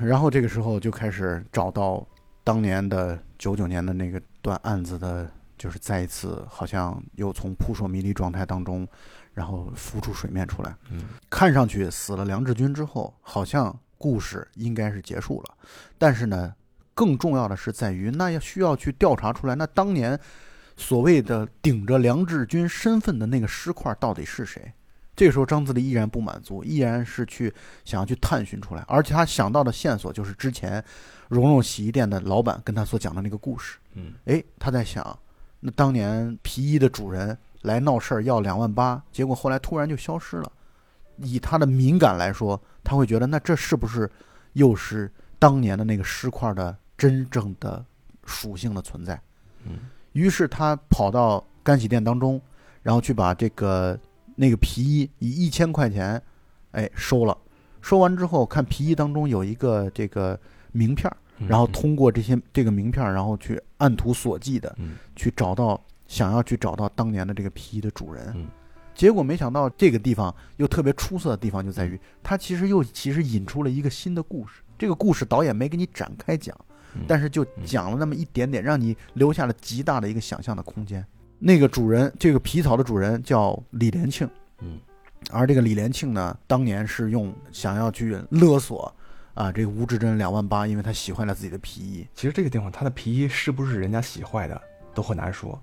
然后这个时候就开始找到当年的九九年的那个段案子的，就是再一次好像又从扑朔迷离状态当中，然后浮出水面出来。嗯，看上去死了梁志军之后，好像故事应该是结束了，但是呢，更重要的是在于，那要需要去调查出来，那当年所谓的顶着梁志军身份的那个尸块到底是谁？这个时候，张自力依然不满足，依然是去想要去探寻出来，而且他想到的线索就是之前蓉蓉洗衣店的老板跟他所讲的那个故事。嗯，哎，他在想，那当年皮衣的主人来闹事儿要两万八，结果后来突然就消失了。以他的敏感来说，他会觉得那这是不是又是当年的那个尸块的真正的属性的存在？嗯，于是他跑到干洗店当中，然后去把这个那个皮衣以一千块钱，哎收了。收完之后，看皮衣当中有一个这个名片然后通过这些这个名片，然后去按图索骥的嗯去找到想要去找到当年的这个皮衣的主人。嗯结果没想到这个地方又特别出色的地方就在于，它其实又其实引出了一个新的故事。这个故事导演没给你展开讲，嗯但是就讲了那么一点点，让你留下了极大的一个想象的空间。那个主人，这个皮草的主人叫李连庆，嗯而这个李连庆呢，当年是用想要去勒索啊，这个吴志珍两万八，因为他洗坏了自己的皮衣。其实这个地方他的皮衣是不是人家洗坏的都很难说，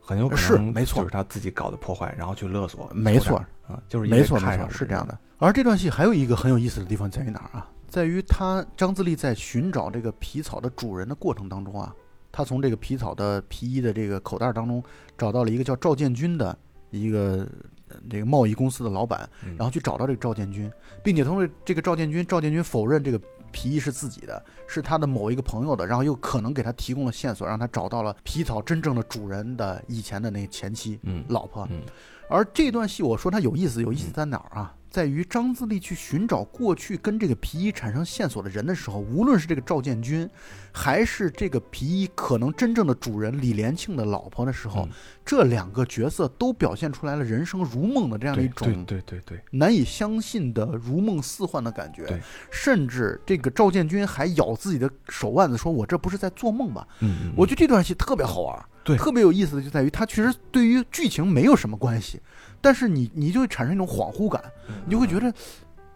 很有可能是没错就是他自己搞的破坏，然后去勒索。没错啊，就是没错，没错，是这样的。而这段戏还有一个很有意思的地方在于哪儿啊？在于他张自力在寻找这个皮草的主人的过程当中啊，他从这个皮草的皮衣的这个口袋当中找到了一个叫赵建军的一个呃这个贸易公司的老板，嗯然后去找到这个赵建军，并且通过这个赵建军，赵建军否认这个皮衣是自己的，是他的某一个朋友的，然后又可能给他提供了线索，让他找到了皮草真正的主人的以前的那个前妻嗯老婆。嗯而这段戏，我说它有意思，有意思在哪儿啊？在于张自力去寻找过去跟这个皮衣产生线索的人的时候，无论是这个赵建军，还是这个皮衣可能真正的主人李连庆的老婆的时候，嗯这两个角色都表现出来了人生如梦的这样的一种对对对对，难以相信的如梦似幻的感觉。甚至这个赵建军还咬自己的手腕子，说：“我这不是在做梦吧？”嗯嗯，我觉得这段戏特别好玩，对特别有意思的就在于它其实对于剧情没有什么关系，但是你你就会产生一种恍惚感，嗯你就会觉得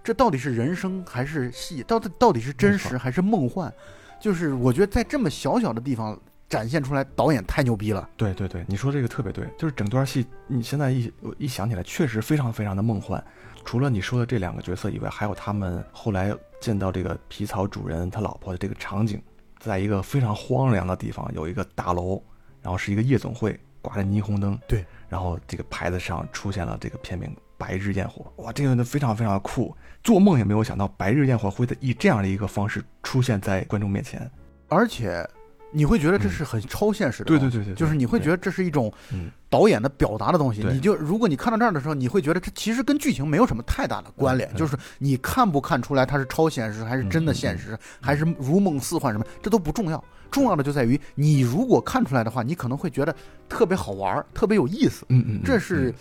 这到底是人生还是戏，到底到底是真实还是梦幻？就是我觉得在这么小小的地方展现出来，导演太牛逼了。对对对，你说这个特别对，就是整段戏，你现在一一想起来，确实非常非常的梦幻。除了你说的这两个角色以外，还有他们后来见到这个皮草主人他老婆的这个场景，在一个非常荒凉的地方，有一个大楼，然后是一个夜总会，挂着霓虹灯，对，然后这个牌子上出现了这个片名《白日焰火》，哇，这个非常非常酷，做梦也没有想到《白日焰火》会以这样的一个方式出现在观众面前。而且你会觉得这是很超现实的、对对对对，就是你会觉得这是一种嗯。导演的表达的东西。你就如果你看到这儿的时候，你会觉得这其实跟剧情没有什么太大的关联，嗯就是你看不看出来它是超现实，还是真的现实，还是如梦似幻什么，这都不重要。重要的就在于你如果看出来的话，你可能会觉得特别好玩，特别有意思。嗯嗯，这是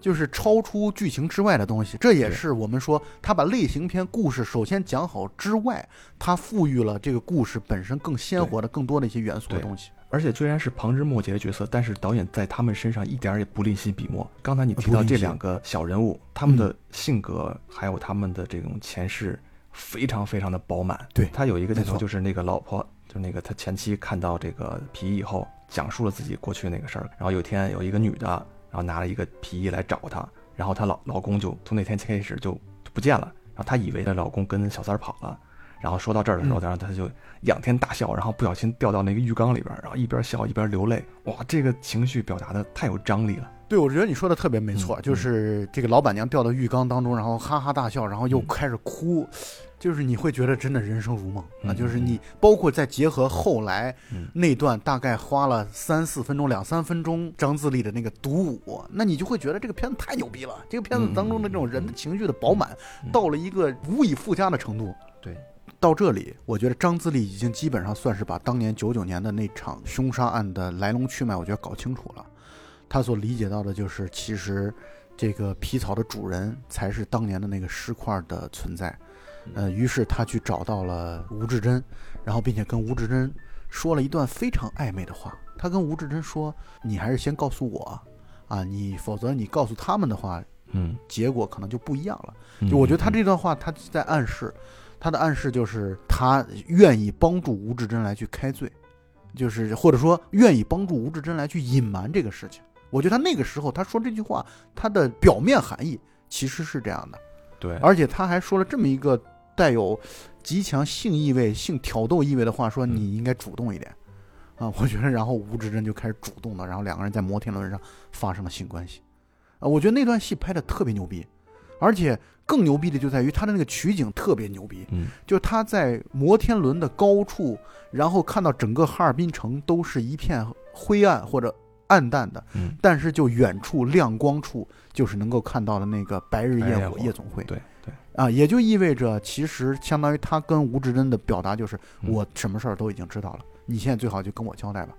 就是超出剧情之外的东西，这也是我们说他把类型片故事首先讲好之外，他赋予了这个故事本身更鲜活的、更多的一些元素的东西。而且虽然是旁枝末节的角色，但是导演在他们身上一点儿也不吝惜笔墨。刚才你提到这两个小人物，他们的性格还有他们的这种前世，非常非常的饱满。对他有一个镜头，就是那个老婆，就那个他前妻看到这个皮衣以后，讲述了自己过去那个事儿。然后有一天有一个女的，然后拿了一个皮衣来找她，然后她老老公就从那天开始就不见了，然后她以为她老公跟小三跑了。然后说到这儿的时候，嗯然后他就仰天大笑，然后不小心掉到那个浴缸里边儿，然后一边笑一边流泪。哇，这个情绪表达的太有张力了。对，我觉得你说的特别没错，嗯就是这个老板娘掉到浴缸当中，然后哈哈大笑，然后又嗯开始哭，就是你会觉得真的人生如梦啊！嗯就是你包括再结合后来嗯那段大概花了三四分钟、两三分钟张自力的那个独舞，那你就会觉得这个片子太牛逼了。这个片子当中的这种人的情绪的饱满嗯，到了一个无以复加的程度。对，到这里，我觉得张自力已经基本上算是把当年九九年的那场凶杀案的来龙去脉，我觉得搞清楚了。他所理解到的就是，其实这个皮草的主人才是当年的那个尸块的存在。呃，于是他去找到了吴志珍，然后并且跟吴志珍说了一段非常暧昧的话。他跟吴志珍说：“你还是先告诉我，啊，你否则你告诉他们的话，嗯，结果可能就不一样了。”就我觉得他这段话，他在暗示，他的暗示就是他愿意帮助吴志珍来去开罪，就是或者说愿意帮助吴志珍来去隐瞒这个事情。我觉得他那个时候他说这句话，他的表面含义其实是这样的，对，而且他还说了这么一个带有极强性意味、性挑逗意味的话，说嗯。你应该主动一点。啊，我觉得，然后吴志珍就开始主动的，然后两个人在摩天轮上发生了性关系，啊，我觉得那段戏拍的特别牛逼，而且更牛逼的就在于他的那个取景特别牛逼，嗯。就是他在摩天轮的高处，然后看到整个哈尔滨城都是一片灰暗或者暗淡的，嗯，但是就远处亮光处，就是能够看到的那个白日焰火夜总会，对对，啊，也就意味着其实相当于他跟吴志珍的表达就是，嗯。我什么事儿都已经知道了，你现在最好就跟我交代吧。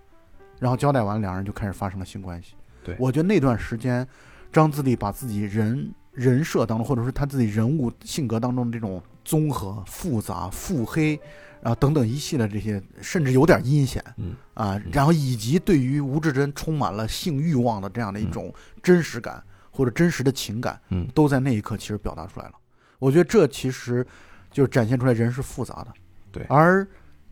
然后交代完，两人就开始发生了性关系。对。我觉得那段时间，张自力把自己人人设当中，或者说他自己人物性格当中的这种综合、复杂、腹黑啊等等一系列这些，甚至有点阴险嗯啊，然后以及对于吴志珍充满了性欲望的这样的一种真实感或者真实的情感，嗯都在那一刻其实表达出来了。我觉得这其实就是展现出来人是复杂的。对而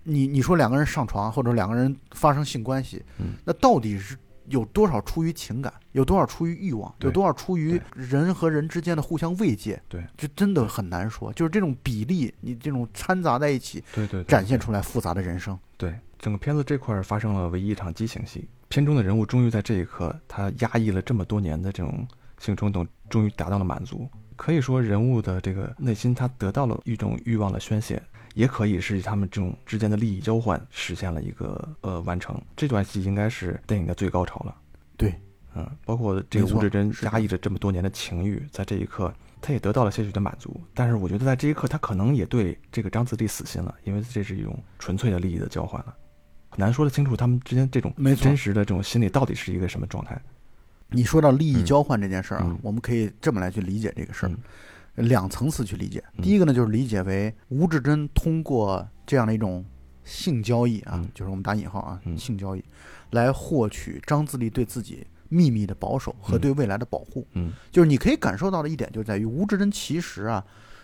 你你说两个人上床或者两个人发生性关系，嗯那到底是有多少出于情感，有多少出于欲望，有多少出于人和人之间的互相慰藉？对，这真的很难说。就是这种比例，你这种掺杂在一起，对对，对展现出来复杂的人生。对，整个片子这块儿发生了唯一一场激情戏，片中的人物终于在这一刻，他压抑了这么多年的这种性冲动，终于达到了满足。可以说，人物的这个内心，他得到了一种欲望的宣泄，也可以是他们这种之间的利益交换实现了一个呃完成。这段戏应该是电影的最高潮了。对，嗯，包括这个吴志珍压抑着这么多年的情欲，在这一刻，他也得到了些许的满足。但是我觉得在这一刻，他可能也对这个张自力死心了，因为这是一种纯粹的利益的交换了，很难说得清楚他们之间这种没真实的这种心理到底是一个什么状态。你说到利益嗯交换这件事儿啊，嗯我们可以这么来去理解这个事儿，嗯两层次去理解。嗯第一个呢，就是理解为吴志珍通过这样的一种性交易啊，嗯就是我们打引号啊，嗯性交易，来获取张自力对自己秘密的保守和嗯对未来的保护。嗯就是你可以感受到的一点，就在于吴志珍其实啊，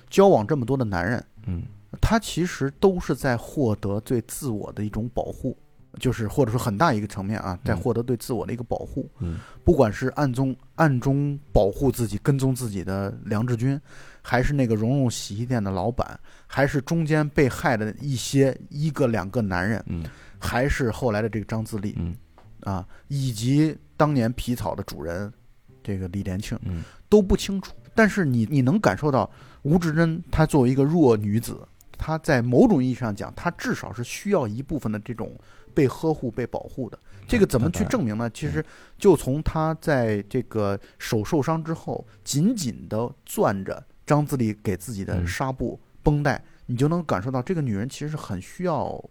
交往这么多的男人，嗯他其实都是在获得对自我的一种保护，就是或者说很大一个层面啊，在嗯获得对自我的一个保护。嗯不管是暗中暗中保护自己、跟踪自己的梁志军，还是那个蓉蓉洗衣店的老板，还是中间被害的一些一个两个男人，嗯还是后来的这个张自力嗯啊，以及当年皮草的主人这个李连庆嗯都不清楚。但是你你能感受到吴志珍她作为一个弱女子，她在某种意义上讲，她至少是需要一部分的这种被呵护、被保护的。这个怎么去证明呢？其实就从他在这个手受伤之后，紧紧地攥着张自力给自己的嗯纱布绷带，你就能感受到这个女人其实是很需要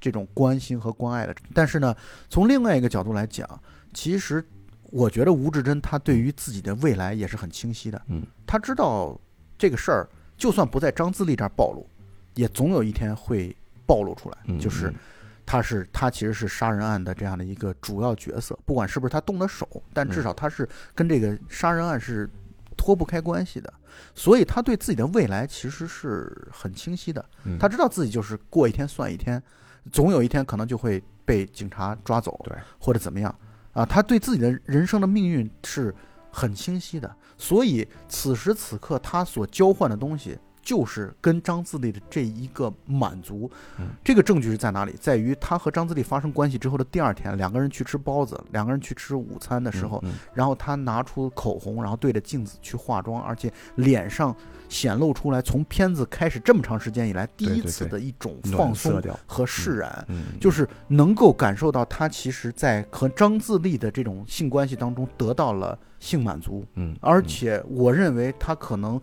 这种关心和关爱的。但是呢，从另外一个角度来讲，其实我觉得吴志珍她对于自己的未来也是很清晰的。嗯她知道这个事儿，就算不在张自力这儿暴露，也总有一天会暴露出来。嗯，就是嗯他是他其实是杀人案的这样的一个主要角色，不管是不是他动的手，但嗯至少他是跟这个杀人案是脱不开关系的，所以他对自己的未来其实是很清晰的。嗯他知道自己就是过一天算一天，总有一天可能就会被警察抓走，对或者怎么样啊？他对自己的人生的命运是很清晰的，所以此时此刻他所交换的东西。就是跟张自力的这一个满足，嗯。这个证据是在哪里？在于他和张自力发生关系之后的第二天，两个人去吃包子，两个人去吃午餐的时候，嗯然后他拿出口红，然后对着镜子去化妆，而且脸上显露出来从片子开始这么长时间以来第一次的一种嗯放松和释然，嗯就是能够感受到他其实在和张自力的这种性关系当中得到了性满足，嗯，而且我认为他可能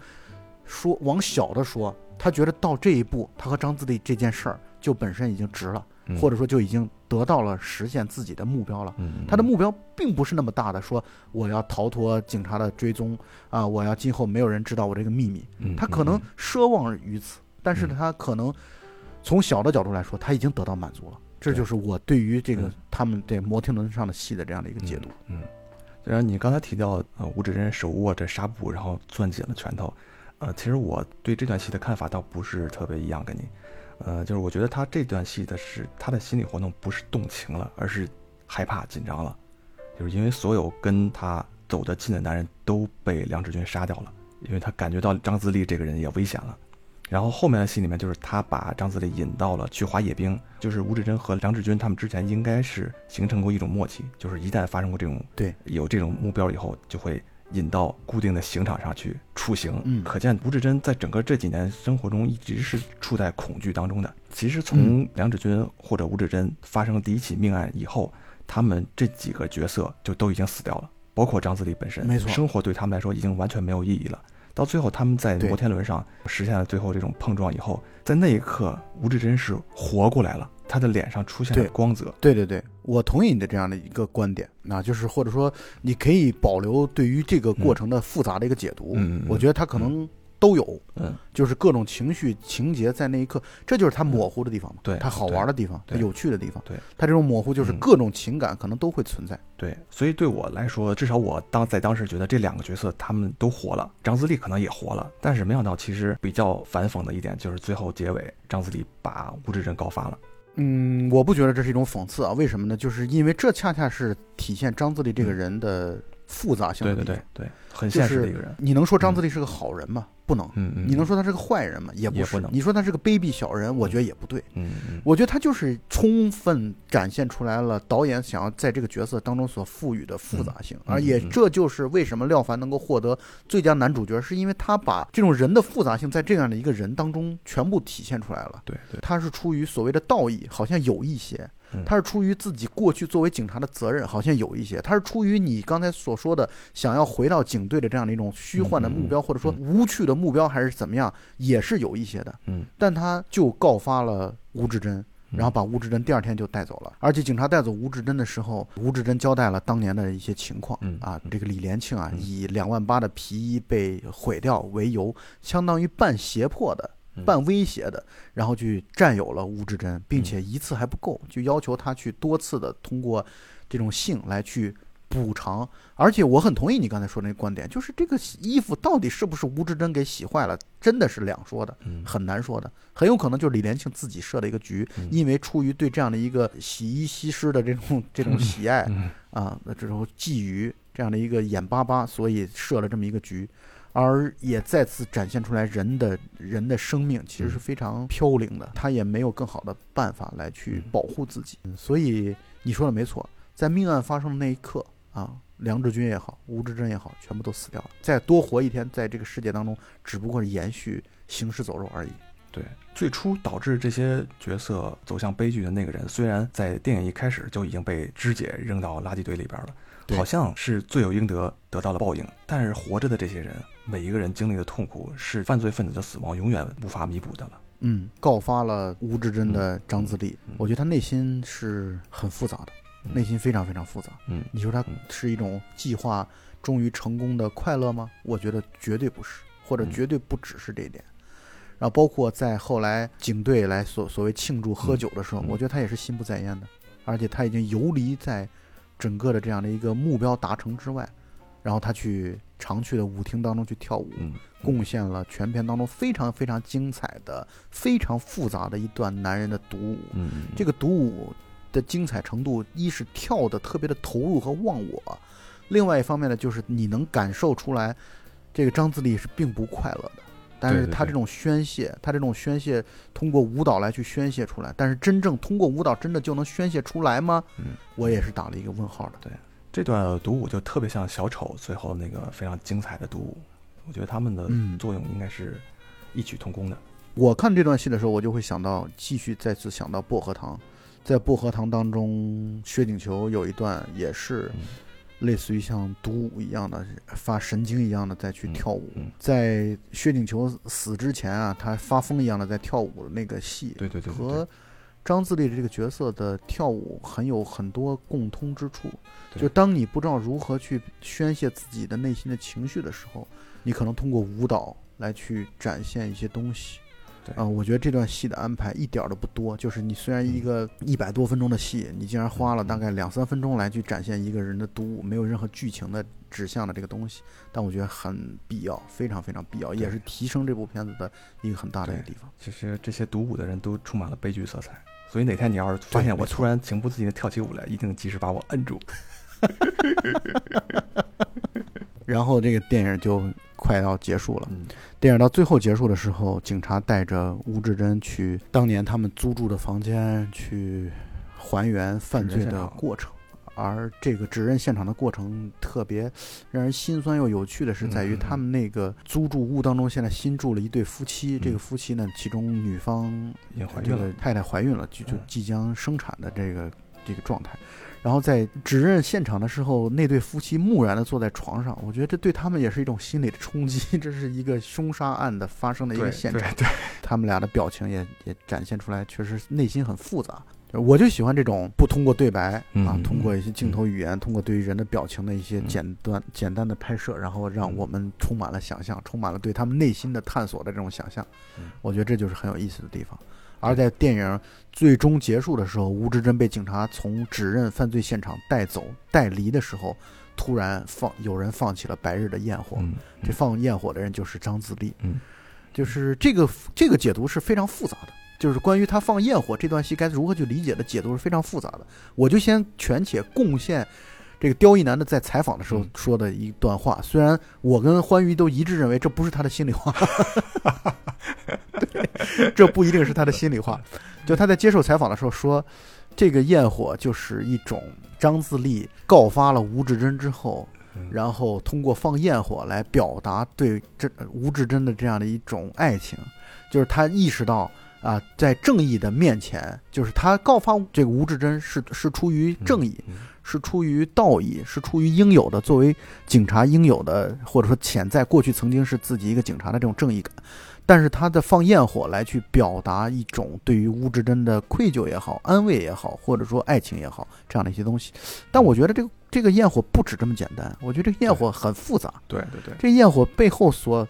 说往小的说，他觉得到这一步，他和张自力这件事儿就本身已经值了，嗯或者说就已经得到了实现自己的目标了。嗯他的目标并不是那么大的，说我要逃脱警察的追踪啊，我要今后没有人知道我这个秘密。嗯他可能奢望于此，但是嗯他可能从小的角度来说，他已经得到满足了。这就是我对于这个嗯他们这摩天轮上的戏的这样的一个解读。嗯，然后你刚才提到，呃，吴志珍手握着纱布，然后攥紧了拳头，呃，其实我对这段戏的看法倒不是特别一样，跟你，呃，就是我觉得他这段戏的是他的心理活动不是动情了，而是害怕紧张了，就是因为所有跟他走得近的男人都被梁志军杀掉了，因为他感觉到张自力这个人也危险了。然后后面的戏里面，就是他把张自力引到了去滑野冰，就是吴志珍和梁志军他们之前应该是形成过一种默契，就是一旦发生过这种对有这种目标以后，就会引到固定的刑场上去处刑。嗯可见吴志珍在整个这几年生活中一直是处在恐惧当中的。其实从梁志军或者吴志珍发生第一起命案以后，他们这几个角色就都已经死掉了，包括张自力本身。没错生活对他们来说已经完全没有意义了。到最后，他们在摩天轮上实现了最后这种碰撞以后，在那一刻，吴志珍是活过来了，他的脸上出现了光泽。对对对，我同意你的这样的一个观点，那就是或者说你可以保留对于这个过程的复杂的一个解读。嗯我觉得他可能都有，嗯，就是各种情绪情节在那一刻，这就是它模糊的地方嘛，对它好玩的地方，它有趣的地方，对，它这种模糊就是嗯各种情感可能都会存在，对，所以对我来说，至少我当在当时觉得这两个角色他们都活了，张自力可能也活了，但是没想到其实比较反讽的一点就是最后结尾，张自力把吴志珍告发了。嗯，我不觉得这是一种讽刺啊，为什么呢？就是因为这恰恰是体现张自力这个人的复杂性的对。对对对，很现实的一个人。你能说张自力是个好人吗？不能。嗯嗯，你能说他是个坏人吗？也不是。你说他是个卑鄙小人，我觉得也不对。嗯嗯我觉得他就是充分展现出来了导演想要在这个角色当中所赋予的复杂性，嗯而也这就是为什么廖凡能够获得最佳男主角，是因为他把这种人的复杂性在这样的一个人当中全部体现出来了。对对，他是出于所谓的道义，好像有一些嗯；他是出于自己过去作为警察的责任，好像有一些；他是出于你刚才所说的想要回到警队的这样的一种虚幻的目标，或者说无趣的目标，还是怎么样，也是有一些的。嗯，但他就告发了吴志珍，嗯然后把吴志珍第二天就带走了。而且警察带走吴志珍的时候，吴志珍交代了当年的一些情况嗯啊嗯，这个李连庆啊，嗯以两万八的皮衣被毁掉为由，相当于半胁迫的。嗯。半威胁的，然后去占有了吴志珍，并且一次还不够，就要求他去多次的通过这种性来去补偿。而且我很同意你刚才说的那个观点，就是这个衣服到底是不是吴志珍给洗坏了，真的是两说的。嗯。很难说的，很有可能就是李连庆自己设的一个局，嗯。因为出于对这样的一个洗衣西施的这种 这种喜爱嗯。啊，那这种觊觎这样的一个眼巴巴，所以设了这么一个局，而也再次展现出来人的人的生命其实是嗯非常飘零的，他也没有更好的办法来去嗯保护自己，所以你说的没错，在命案发生的那一刻啊。梁志军也好，吴志珍也好，全部都死掉了。再多活一天，在这个世界当中，只不过是延续行尸走肉而已。对，最初导致这些角色走向悲剧的那个人，虽然在电影一开始就已经被肢解扔到垃圾堆里边了，好像是罪有应得，得到了报应。但是活着的这些人，每一个人经历的痛苦，是犯罪分子的死亡永远无法弥补的了。嗯，告发了吴志珍的张自力，嗯我觉得他内心是很复杂的，嗯内心非常非常复杂。嗯你说他嗯是一种计划终于成功的快乐吗？我觉得绝对不是，或者嗯绝对不只是这一点。然后包括在后来警队来所所谓庆祝喝酒的时候，嗯我觉得他也是心不在焉的，而且他已经游离在整个的这样的一个目标达成之外，然后他去常去的舞厅当中去跳舞，嗯，贡献了全片当中非常非常精彩的、非常复杂的一段男人的独舞。这个独舞的精彩程度，一是跳的特别的投入和忘我，另外一方面呢，就是你能感受出来，这个张自力是并不快乐的。但是对对对他这种宣泄，他这种宣泄通过舞蹈来去宣泄出来，但是真正通过舞蹈真的就能宣泄出来吗？嗯，我也是打了一个问号的。这段独舞就特别像小丑最后那个非常精彩的独舞，我觉得他们的嗯作用应该是异曲同工的。我看这段戏的时候，我就会想到，继续再次想到薄荷糖，在薄荷糖当中，薛景求有一段也是嗯类似于像独舞一样的，发神经一样的再去嗯跳舞。嗯在薛景求死之前啊，他发疯一样的在跳舞的那个戏，对对对对和张自力的这个角色的跳舞很有很多共通之处。就当你不知道如何去宣泄自己的内心的情绪的时候，你可能通过舞蹈来去展现一些东西。对啊、我觉得这段戏的安排一点儿都不多，就是你虽然一个一百多分钟的戏，你竟然花了大概两三分钟来去展现一个人的独舞，没有任何剧情的指向的这个东西，但我觉得很必要，非常非常必要，也是提升这部片子的一个很大的一个地方。其实这些独舞的人都充满了悲剧色彩，所以哪天你要是发现我突然情不自禁的跳起舞来，一定及时把我摁住。然后这个电影就快要结束了。嗯电影到最后结束的时候，警察带着吴志珍去当年他们租住的房间去还原犯罪的过程。而这个指认现场的过程特别让人心酸又有趣的是，在于他们那个租住屋当中，现在新住了一对夫妻。这个嗯夫妻呢，其中女方也怀这孕了，个太太怀孕了，就就嗯即将生产的这个这个状态。然后在指认现场的时候，那对夫妻木然的坐在床上，我觉得这对他们也是一种心理的冲击。这是一个凶杀案的发生的一个现场，对对，他们俩的表情也也展现出来，确实内心很复杂。我就喜欢这种不通过对白啊通过一些镜头语言，通过对于人的表情的一些嗯。简单简单的拍摄，然后让嗯我们充满了想象，充满了对他们内心的探索的这种想象。嗯。我觉得这就是很有意思的地方。而在电影最终结束的时候，吴志珍被警察从指认犯罪现场带走带离的时候，突然放有人放起了白日的焰火，嗯，这放焰火的人就是张自力。嗯，就是这个这个解读是非常复杂的，就是关于他放焰火这段戏该如何去理解的解读是非常复杂的。我就先权且贡献这个刁亦男的在采访的时候嗯说的一段话，虽然我跟欢愉都一致认为这不是他的心里话，对，这不一定是他的心里话。就他在接受采访的时候说，这个焰火就是一种张自力告发了吴志珍之后，嗯然后通过放焰火来表达对这吴志珍的这样的一种爱情，就是他意识到啊，在正义的面前，就是他告发这个吴志珍是是出于正义，嗯是出于道义，是出于应有的作为警察应有的，或者说潜在过去曾经是自己一个警察的这种正义感。但是他的放焰火来去表达一种对于吴志珍的愧疚也好、安慰也好，或者说爱情也好这样的一些东西。但我觉得这个这个焰火不止这么简单，我觉得这个焰火很复杂。对对对，这焰火背后所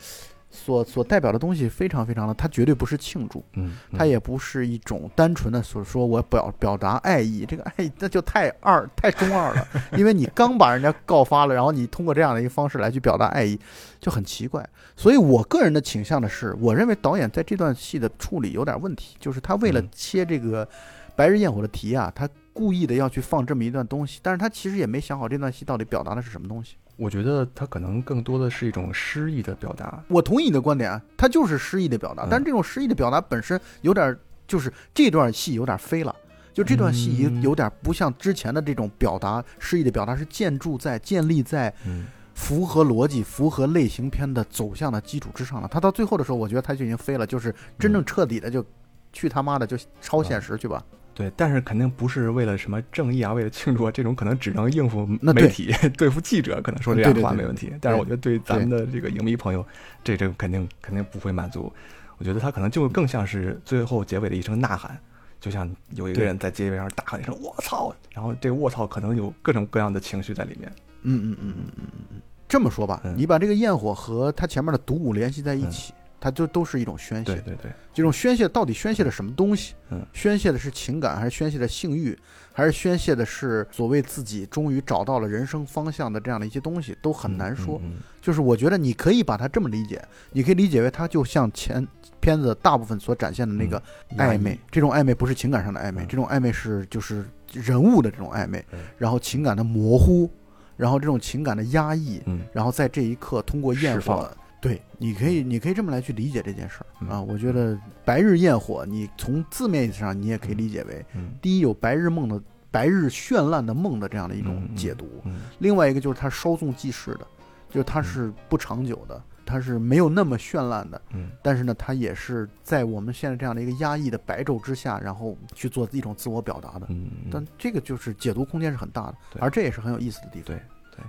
所所代表的东西非常非常的，它绝对不是庆祝，嗯，它也不是一种单纯的所说我表表达爱意，这个爱意那就太二太中二了，因为你刚把人家告发了，然后你通过这样的一个方式来去表达爱意，就很奇怪。所以我个人的倾向的是，我认为导演在这段戏的处理有点问题，就是他为了嗯切这个白日焰火的题啊，他故意的要去放这么一段东西，但是他其实也没想好这段戏到底表达的是什么东西。我觉得它可能更多的是一种诗意的表达。我同意你的观点啊，它就是诗意的表达，嗯但是这种诗意的表达本身有点儿，就是这段戏有点飞了。就这段戏有点不像之前的这种表达诗意的表达，是建筑在建立在嗯符合逻辑、符合类型片的走向的基础之上了。他到最后的时候，我觉得他就已经飞了，就是真正彻底的就去他妈的就超现实去吧。对，但是肯定不是为了什么正义啊，为了庆祝啊，这种可能只能应付媒体、对付记者，可能说这样对对对话没问题。但是我觉得对咱们的这个影迷朋友，这这肯定肯定不会满足。我觉得他可能就更像是最后结尾的一声呐喊，就像有一个人在街边上大喊一声“我操”，然后这个“我操”可能有各种各样的情绪在里面。嗯嗯嗯嗯嗯嗯嗯，这么说吧，嗯你把这个焰火和他前面的独舞联系在一起，它就都是一种宣泄。对对对，这种宣泄到底宣泄了什么东西？嗯。宣泄的是情感，还是宣泄的性欲，还是宣泄的是所谓自己终于找到了人生方向的这样的一些东西，都很难说。嗯。嗯就是我觉得你可以把它这么理解，你可以理解为它就像前片子大部分所展现的那个嗯。暧昧，这种暧昧不是情感上的暧昧，嗯。这种暧昧是就是人物的这种暧昧嗯，然后情感的模糊，然后这种情感的压抑，嗯。然后在这一刻通过焰释放火，对，你可以你可以这么来去理解这件事儿嗯。啊。我觉得白日焰火，你从字面意思上你也可以理解为，嗯。第一有白日梦的白日绚烂的梦的这样的一种解读，嗯。另外一个就是它稍纵即逝的，就是它是不长久的，它是没有那么绚烂的，嗯。但是呢，它也是在我们现在这样的一个压抑的白昼之下，然后去做一种自我表达的。嗯，但这个就是解读空间是很大的，而这也是很有意思的地方。对对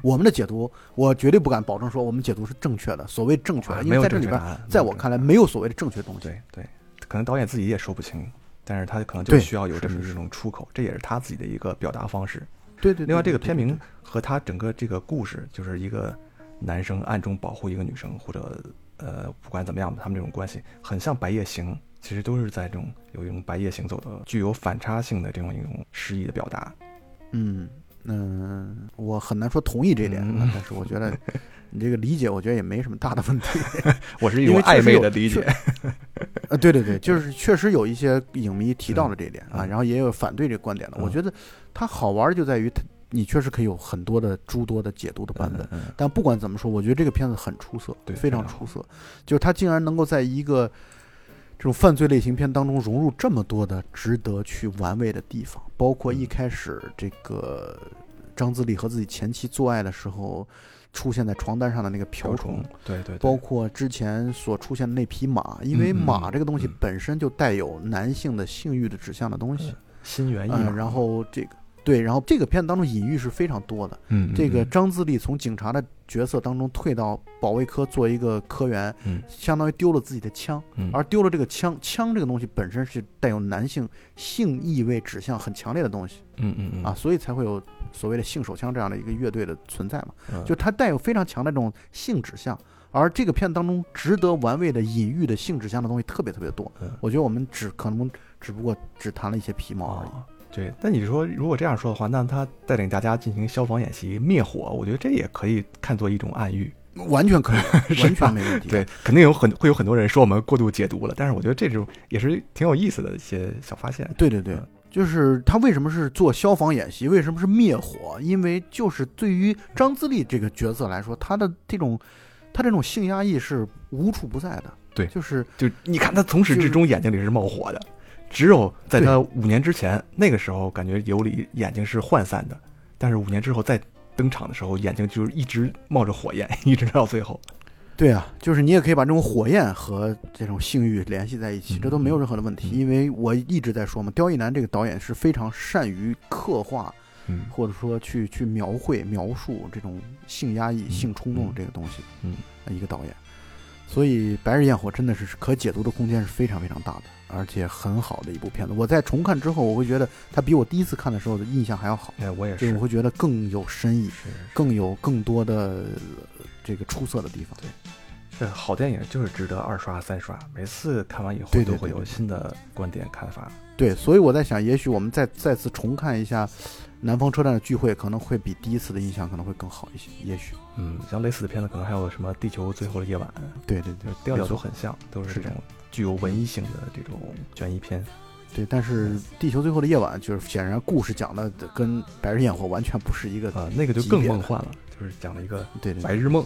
我们的解读，我绝对不敢保证说我们解读是正确的。所谓正确的，因为在这里边，在我看来，没有所谓的正确东西。对对，可能导演自己也说不清，但是他可能就需要有这么一种出口，这也是他自己的一个表达方式。对对。另外，这个片名和他整个这个故事，就是一个男生暗中保护一个女生，或者呃，不管怎么样吧，他们这种关系很像《白夜行》，其实都是在这种有一种白夜行走的具有反差性的这种一种诗意的表达。嗯嗯，我很难说同意这点，嗯但是我觉得你这个理解，我觉得也没什么大的问题。我是一因种暧昧的理解。呃，对对对，就是确实有一些影迷提到了这一点啊，嗯然后也有反对这个观点的。嗯我觉得它好玩就在于它，你确实可以有很多的诸多的解读的版本。但不管怎么说，我觉得这个片子很出色，对非常出色。就是它竟然能够在一个这种犯罪类型片当中融入这么多的值得去玩味的地方，包括一嗯。开始这个张自力和自己前妻做爱的时候出现在床单上的那个瓢虫，，对对，对。包括之前所出现的那匹马，因为马这个东西嗯。本身就带有男性的性欲的指向的东西，心猿意嗯、马，然后这个对，然后这个片子当中隐喻是非常多的。嗯，这个嗯张自力从警察的角色当中退到保卫科做一个科员，嗯相当于丢了自己的枪，嗯，而丢了这个枪，枪这个东西本身是带有男性性意味指向很强烈的东西嗯嗯嗯啊，，所以才会有所谓的性手枪这样的一个乐队的存在嘛。嗯就它带有非常强的这种性指向，而这个片子当中值得玩味的隐喻的性指向的东西特别特别多。嗯我觉得我们只可能只不过只谈了一些皮毛而已。哦，对。那你说如果这样说的话，那他带领大家进行消防演习灭火，我觉得这也可以看作一种暗喻。完全可以，完全没问题。对，肯定有很会有很多人说我们过度解读了，但是我觉得这种也是挺有意思的一些小发现。对对对嗯，就是他为什么是做消防演习？为什么是灭火？因为就是对于张自力这个角色来说，他的这种他这种性压抑是无处不在的。对就是就你看他从始至终眼睛里是冒火的，只有在他五年之前那个时候，感觉尤里眼睛是涣散的，但是五年之后再登场的时候，眼睛就是一直冒着火焰，一直到最后。对啊，就是你也可以把这种火焰和这种性欲联系在一起，嗯这都没有任何的问题。嗯因为我一直在说嘛，刁亦男这个导演是非常善于刻画嗯或者说去去描绘描述这种性压抑、嗯性冲动嗯这个东西，嗯一个导演。所以《白日焰火》真的是可解读的空间是非常非常大的，而且很好的一部片子。我在重看之后，我会觉得它比我第一次看的时候的印象还要好，哎，我也，是我会觉得更有深意，更有更多的呃这个出色的地方。这好电影就是值得二刷三刷，每次看完以后都会有新的观点看法。对，所以我在想，也许我们再再次重看一下《南方车站的聚会》，可能会比第一次的印象可能会更好一些。也许，嗯，像类似的片子，可能还有什么《地球最后的夜晚》，对对对就是调调都很像，都是是这这种具有文艺性的这种悬疑片。对。但是《地球最后的夜晚》就是显然故事讲的跟《白日焰火》完全不是一个，啊，那个就更梦幻了，就是讲了一个对白日梦。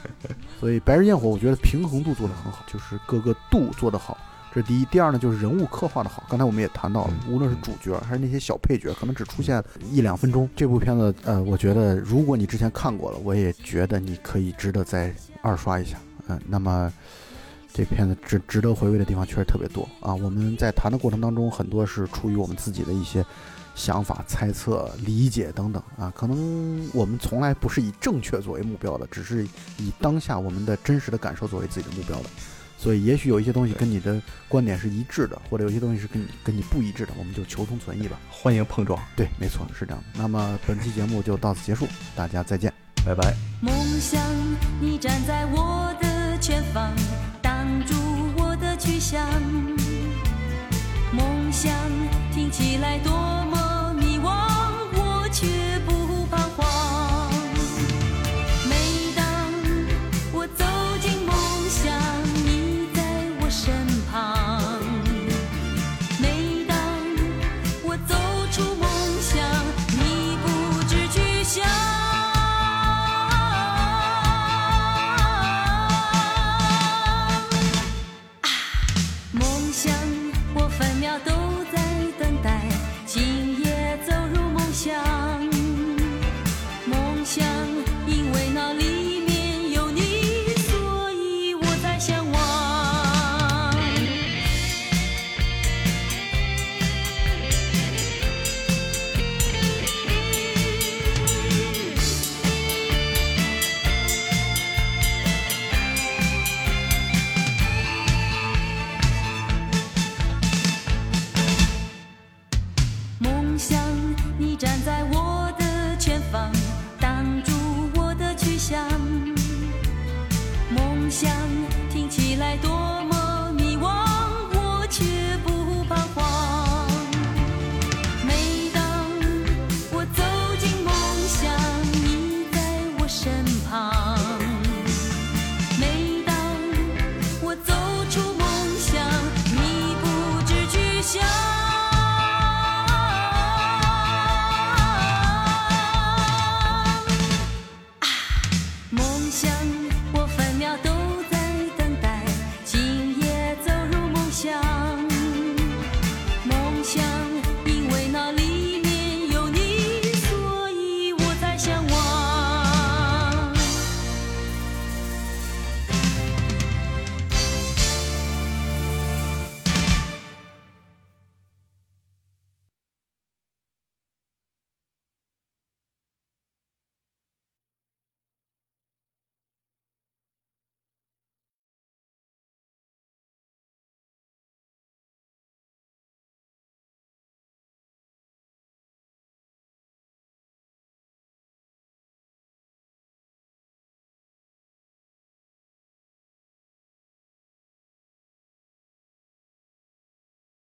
所以《白日焰火》我觉得平衡度做得很好，就是各个度做得好，这是第一。第二呢，就是人物刻画的好。刚才我们也谈到了，嗯无论是主角还是那些小配角，可能只出现一两分钟。这部片子，呃，我觉得如果你之前看过了，我也觉得你可以值得再二刷一下。嗯、那么这片子值值得回味的地方确实特别多啊。我们在谈的过程当中，很多是出于我们自己的一些。想法、猜测、理解等等啊，可能我们从来不是以正确作为目标的，只是以当下我们的真实的感受作为自己的目标的。所以，也许有一些东西跟你的观点是一致的，或者有一些东西是跟你跟你不一致的，我们就求同存异吧。欢迎碰撞，对，没错，是这样的。那么本期节目就到此结束，大家再见。拜拜。梦想，你站在我的前方，挡住我的去向。想听起来多么迷惘，我却不彷徨。每当我走进梦想，你在我身旁。每当我走出梦想，你不知去向。梦想，我分秒都在等待，今夜走入梦乡。